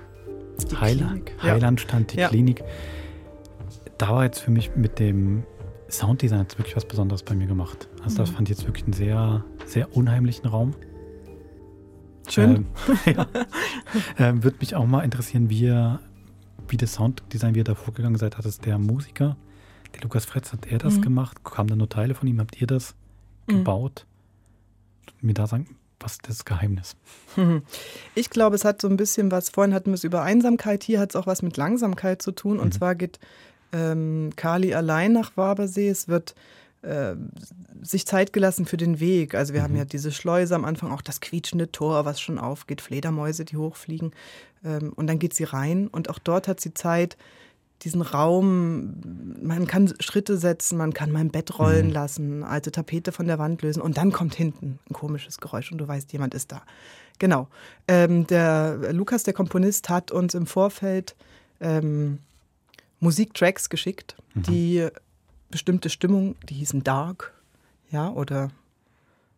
S1: Heiland, stand die
S2: Ja.
S1: Klinik. Da war jetzt für mich mit dem Sounddesign jetzt wirklich was Besonderes bei mir gemacht. Also das
S2: Mhm.
S1: fand ich jetzt wirklich einen sehr, sehr unheimlichen Raum.
S2: Schön.
S1: Ähm, <laughs> ja. ähm, Würde mich auch mal interessieren, wie, ihr, wie das Sounddesign, wie ihr da vorgegangen seid. Hat es der Musiker, der Lukas Fretz, hat er das
S2: Mhm.
S1: gemacht? Kamen da nur Teile von ihm? Habt ihr das
S2: Mhm.
S1: gebaut? Mir da sagen, was ist das Geheimnis?
S2: Mhm. <laughs> Ich glaube, es hat so ein bisschen was, vorhin hatten wir es über Einsamkeit, hier hat es auch was mit Langsamkeit zu tun. Und zwar geht ähm, Kali allein nach Wabersee. Es wird äh, sich Zeit gelassen für den Weg. Also wir haben ja diese Schleuse am Anfang, auch das quietschende Tor, was schon aufgeht, Fledermäuse, die hochfliegen. Ähm, und dann geht sie rein und auch dort hat sie Zeit, diesen Raum, man kann Schritte setzen, man kann im Bett rollen lassen, alte Tapete von der Wand lösen und dann kommt hinten ein komisches Geräusch und du weißt, jemand ist da. Genau. Ähm, der Lukas, der Komponist, hat uns im Vorfeld ähm, Musiktracks geschickt, die bestimmte Stimmung, die hießen Dark, ja, oder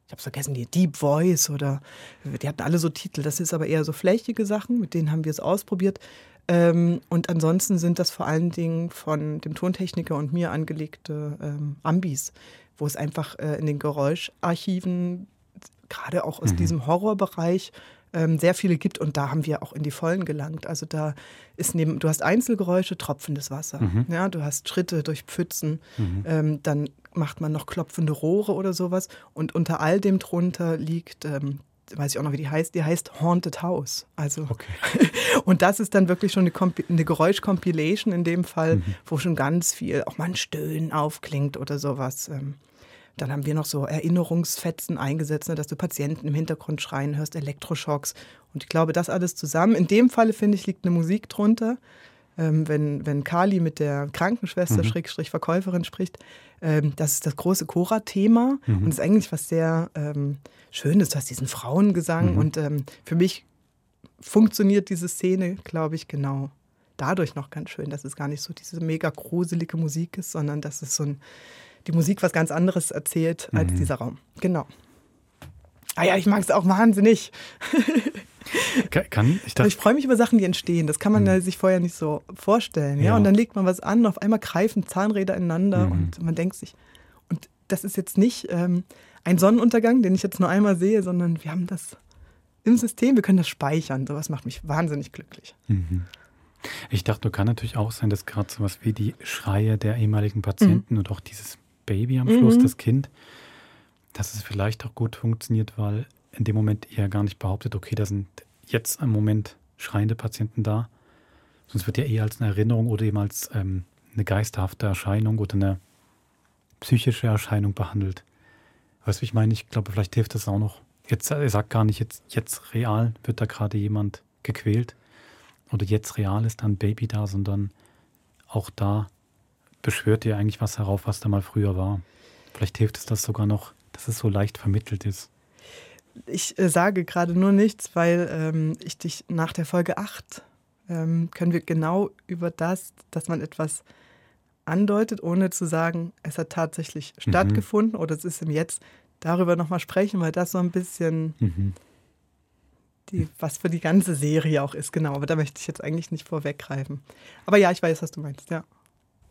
S2: ich habe vergessen, die Deep Voice oder die hatten alle so Titel. Das ist aber eher so flächige Sachen, mit denen haben wir es ausprobiert. Ähm, und ansonsten sind das vor allen Dingen von dem Tontechniker und mir angelegte ähm, Ambis, wo es einfach äh, in den Geräuscharchiven, gerade auch aus
S42: Mhm.
S2: diesem Horrorbereich, ähm, sehr viele gibt und da haben wir auch in die Vollen gelangt. Also da ist neben, du hast Einzelgeräusche, tropfendes Wasser,
S42: Mhm.
S2: ja, du hast Schritte durch Pfützen,
S42: Mhm.
S2: ähm, dann macht man noch klopfende Rohre oder sowas und unter all dem drunter liegt, ähm, weiß ich auch noch, wie die heißt, die heißt Haunted House. Also <laughs> und das ist dann wirklich schon eine, Kompi- eine Geräuschcompilation in dem Fall, wo schon ganz viel, auch mal ein Stöhnen aufklingt oder sowas. Dann haben wir noch so Erinnerungsfetzen eingesetzt, ne, dass du Patienten im Hintergrund schreien hörst, Elektroschocks. Und ich glaube, das alles zusammen. In dem Falle, finde ich, liegt eine Musik drunter. Ähm, wenn, wenn Kali mit der Krankenschwester,
S42: Mhm.
S2: Schrägstrich Verkäuferin spricht, ähm, das ist das große Chora-Thema.
S42: Mhm.
S2: Und es ist eigentlich was sehr ähm, Schönes. Du hast diesen Frauengesang.
S42: Mhm.
S2: Und ähm, für mich funktioniert diese Szene, glaube ich, genau dadurch noch ganz schön, dass es gar nicht so diese mega gruselige Musik ist, sondern dass es so ein, die Musik was ganz anderes erzählt als
S1: Mhm.
S2: dieser Raum. Genau. Ah ja, ich mag es auch wahnsinnig. <laughs>
S1: Kann, ich
S2: ich freue mich über Sachen, die entstehen. Das kann man ja sich vorher nicht so vorstellen. Ja?
S1: Ja.
S2: Und dann legt man was an, auf einmal greifen Zahnräder ineinander
S1: Mhm.
S2: und man denkt sich, und das ist jetzt nicht ähm, ein Sonnenuntergang, den ich jetzt nur einmal sehe, sondern wir haben das im System, wir können das speichern. Sowas macht mich wahnsinnig glücklich.
S1: Mhm. Ich dachte, kann natürlich auch sein, dass gerade sowas wie die Schreie der ehemaligen Patienten und auch dieses Baby am Schluss,
S2: Mhm.
S1: das Kind, dass es vielleicht auch gut funktioniert, weil in dem Moment ihr gar nicht behauptet, okay, da sind jetzt im Moment schreiende Patienten da. Sonst wird ja eher als eine Erinnerung oder eben als ähm, eine geisterhafte Erscheinung oder eine psychische Erscheinung behandelt. Weißt du, wie ich meine? Ich glaube, vielleicht hilft das auch noch. Jetzt, er sagt gar nicht, jetzt, jetzt real wird da gerade jemand gequält oder jetzt real ist da ein Baby da, sondern auch da beschwört ihr eigentlich was herauf, was da mal früher war. Vielleicht hilft es das sogar noch, dass es so leicht vermittelt ist.
S2: Ich äh, sage gerade nur nichts, weil ähm, ich dich nach der Folge 8 ähm, können wir genau über das, dass man etwas andeutet, ohne zu sagen, es hat tatsächlich
S1: Mhm.
S2: stattgefunden oder es ist im Jetzt, darüber nochmal sprechen, weil das so ein bisschen
S1: Mhm.
S2: die, was für die ganze Serie auch ist, genau. Aber da möchte ich jetzt eigentlich nicht vorweggreifen. Aber ja, ich weiß, was du meinst, ja.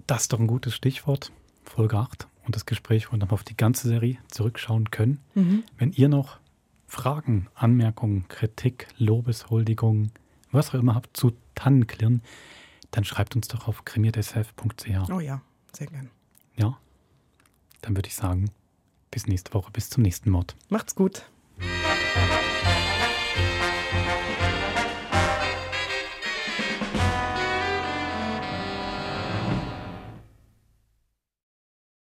S1: Das ist doch ein gutes Stichwort, Folge 8 und das Gespräch, wo wir auf die ganze Serie zurückschauen können.
S2: Mhm.
S1: Wenn ihr noch Fragen, Anmerkungen, Kritik, Lobeshuldigungen, was auch immer habt zu Tannenklirren, dann schreibt uns doch auf kremiertsf.ch.
S2: Oh ja, sehr gern.
S1: Ja, dann würde ich sagen, bis nächste Woche, bis zum nächsten Mord.
S2: Macht's gut.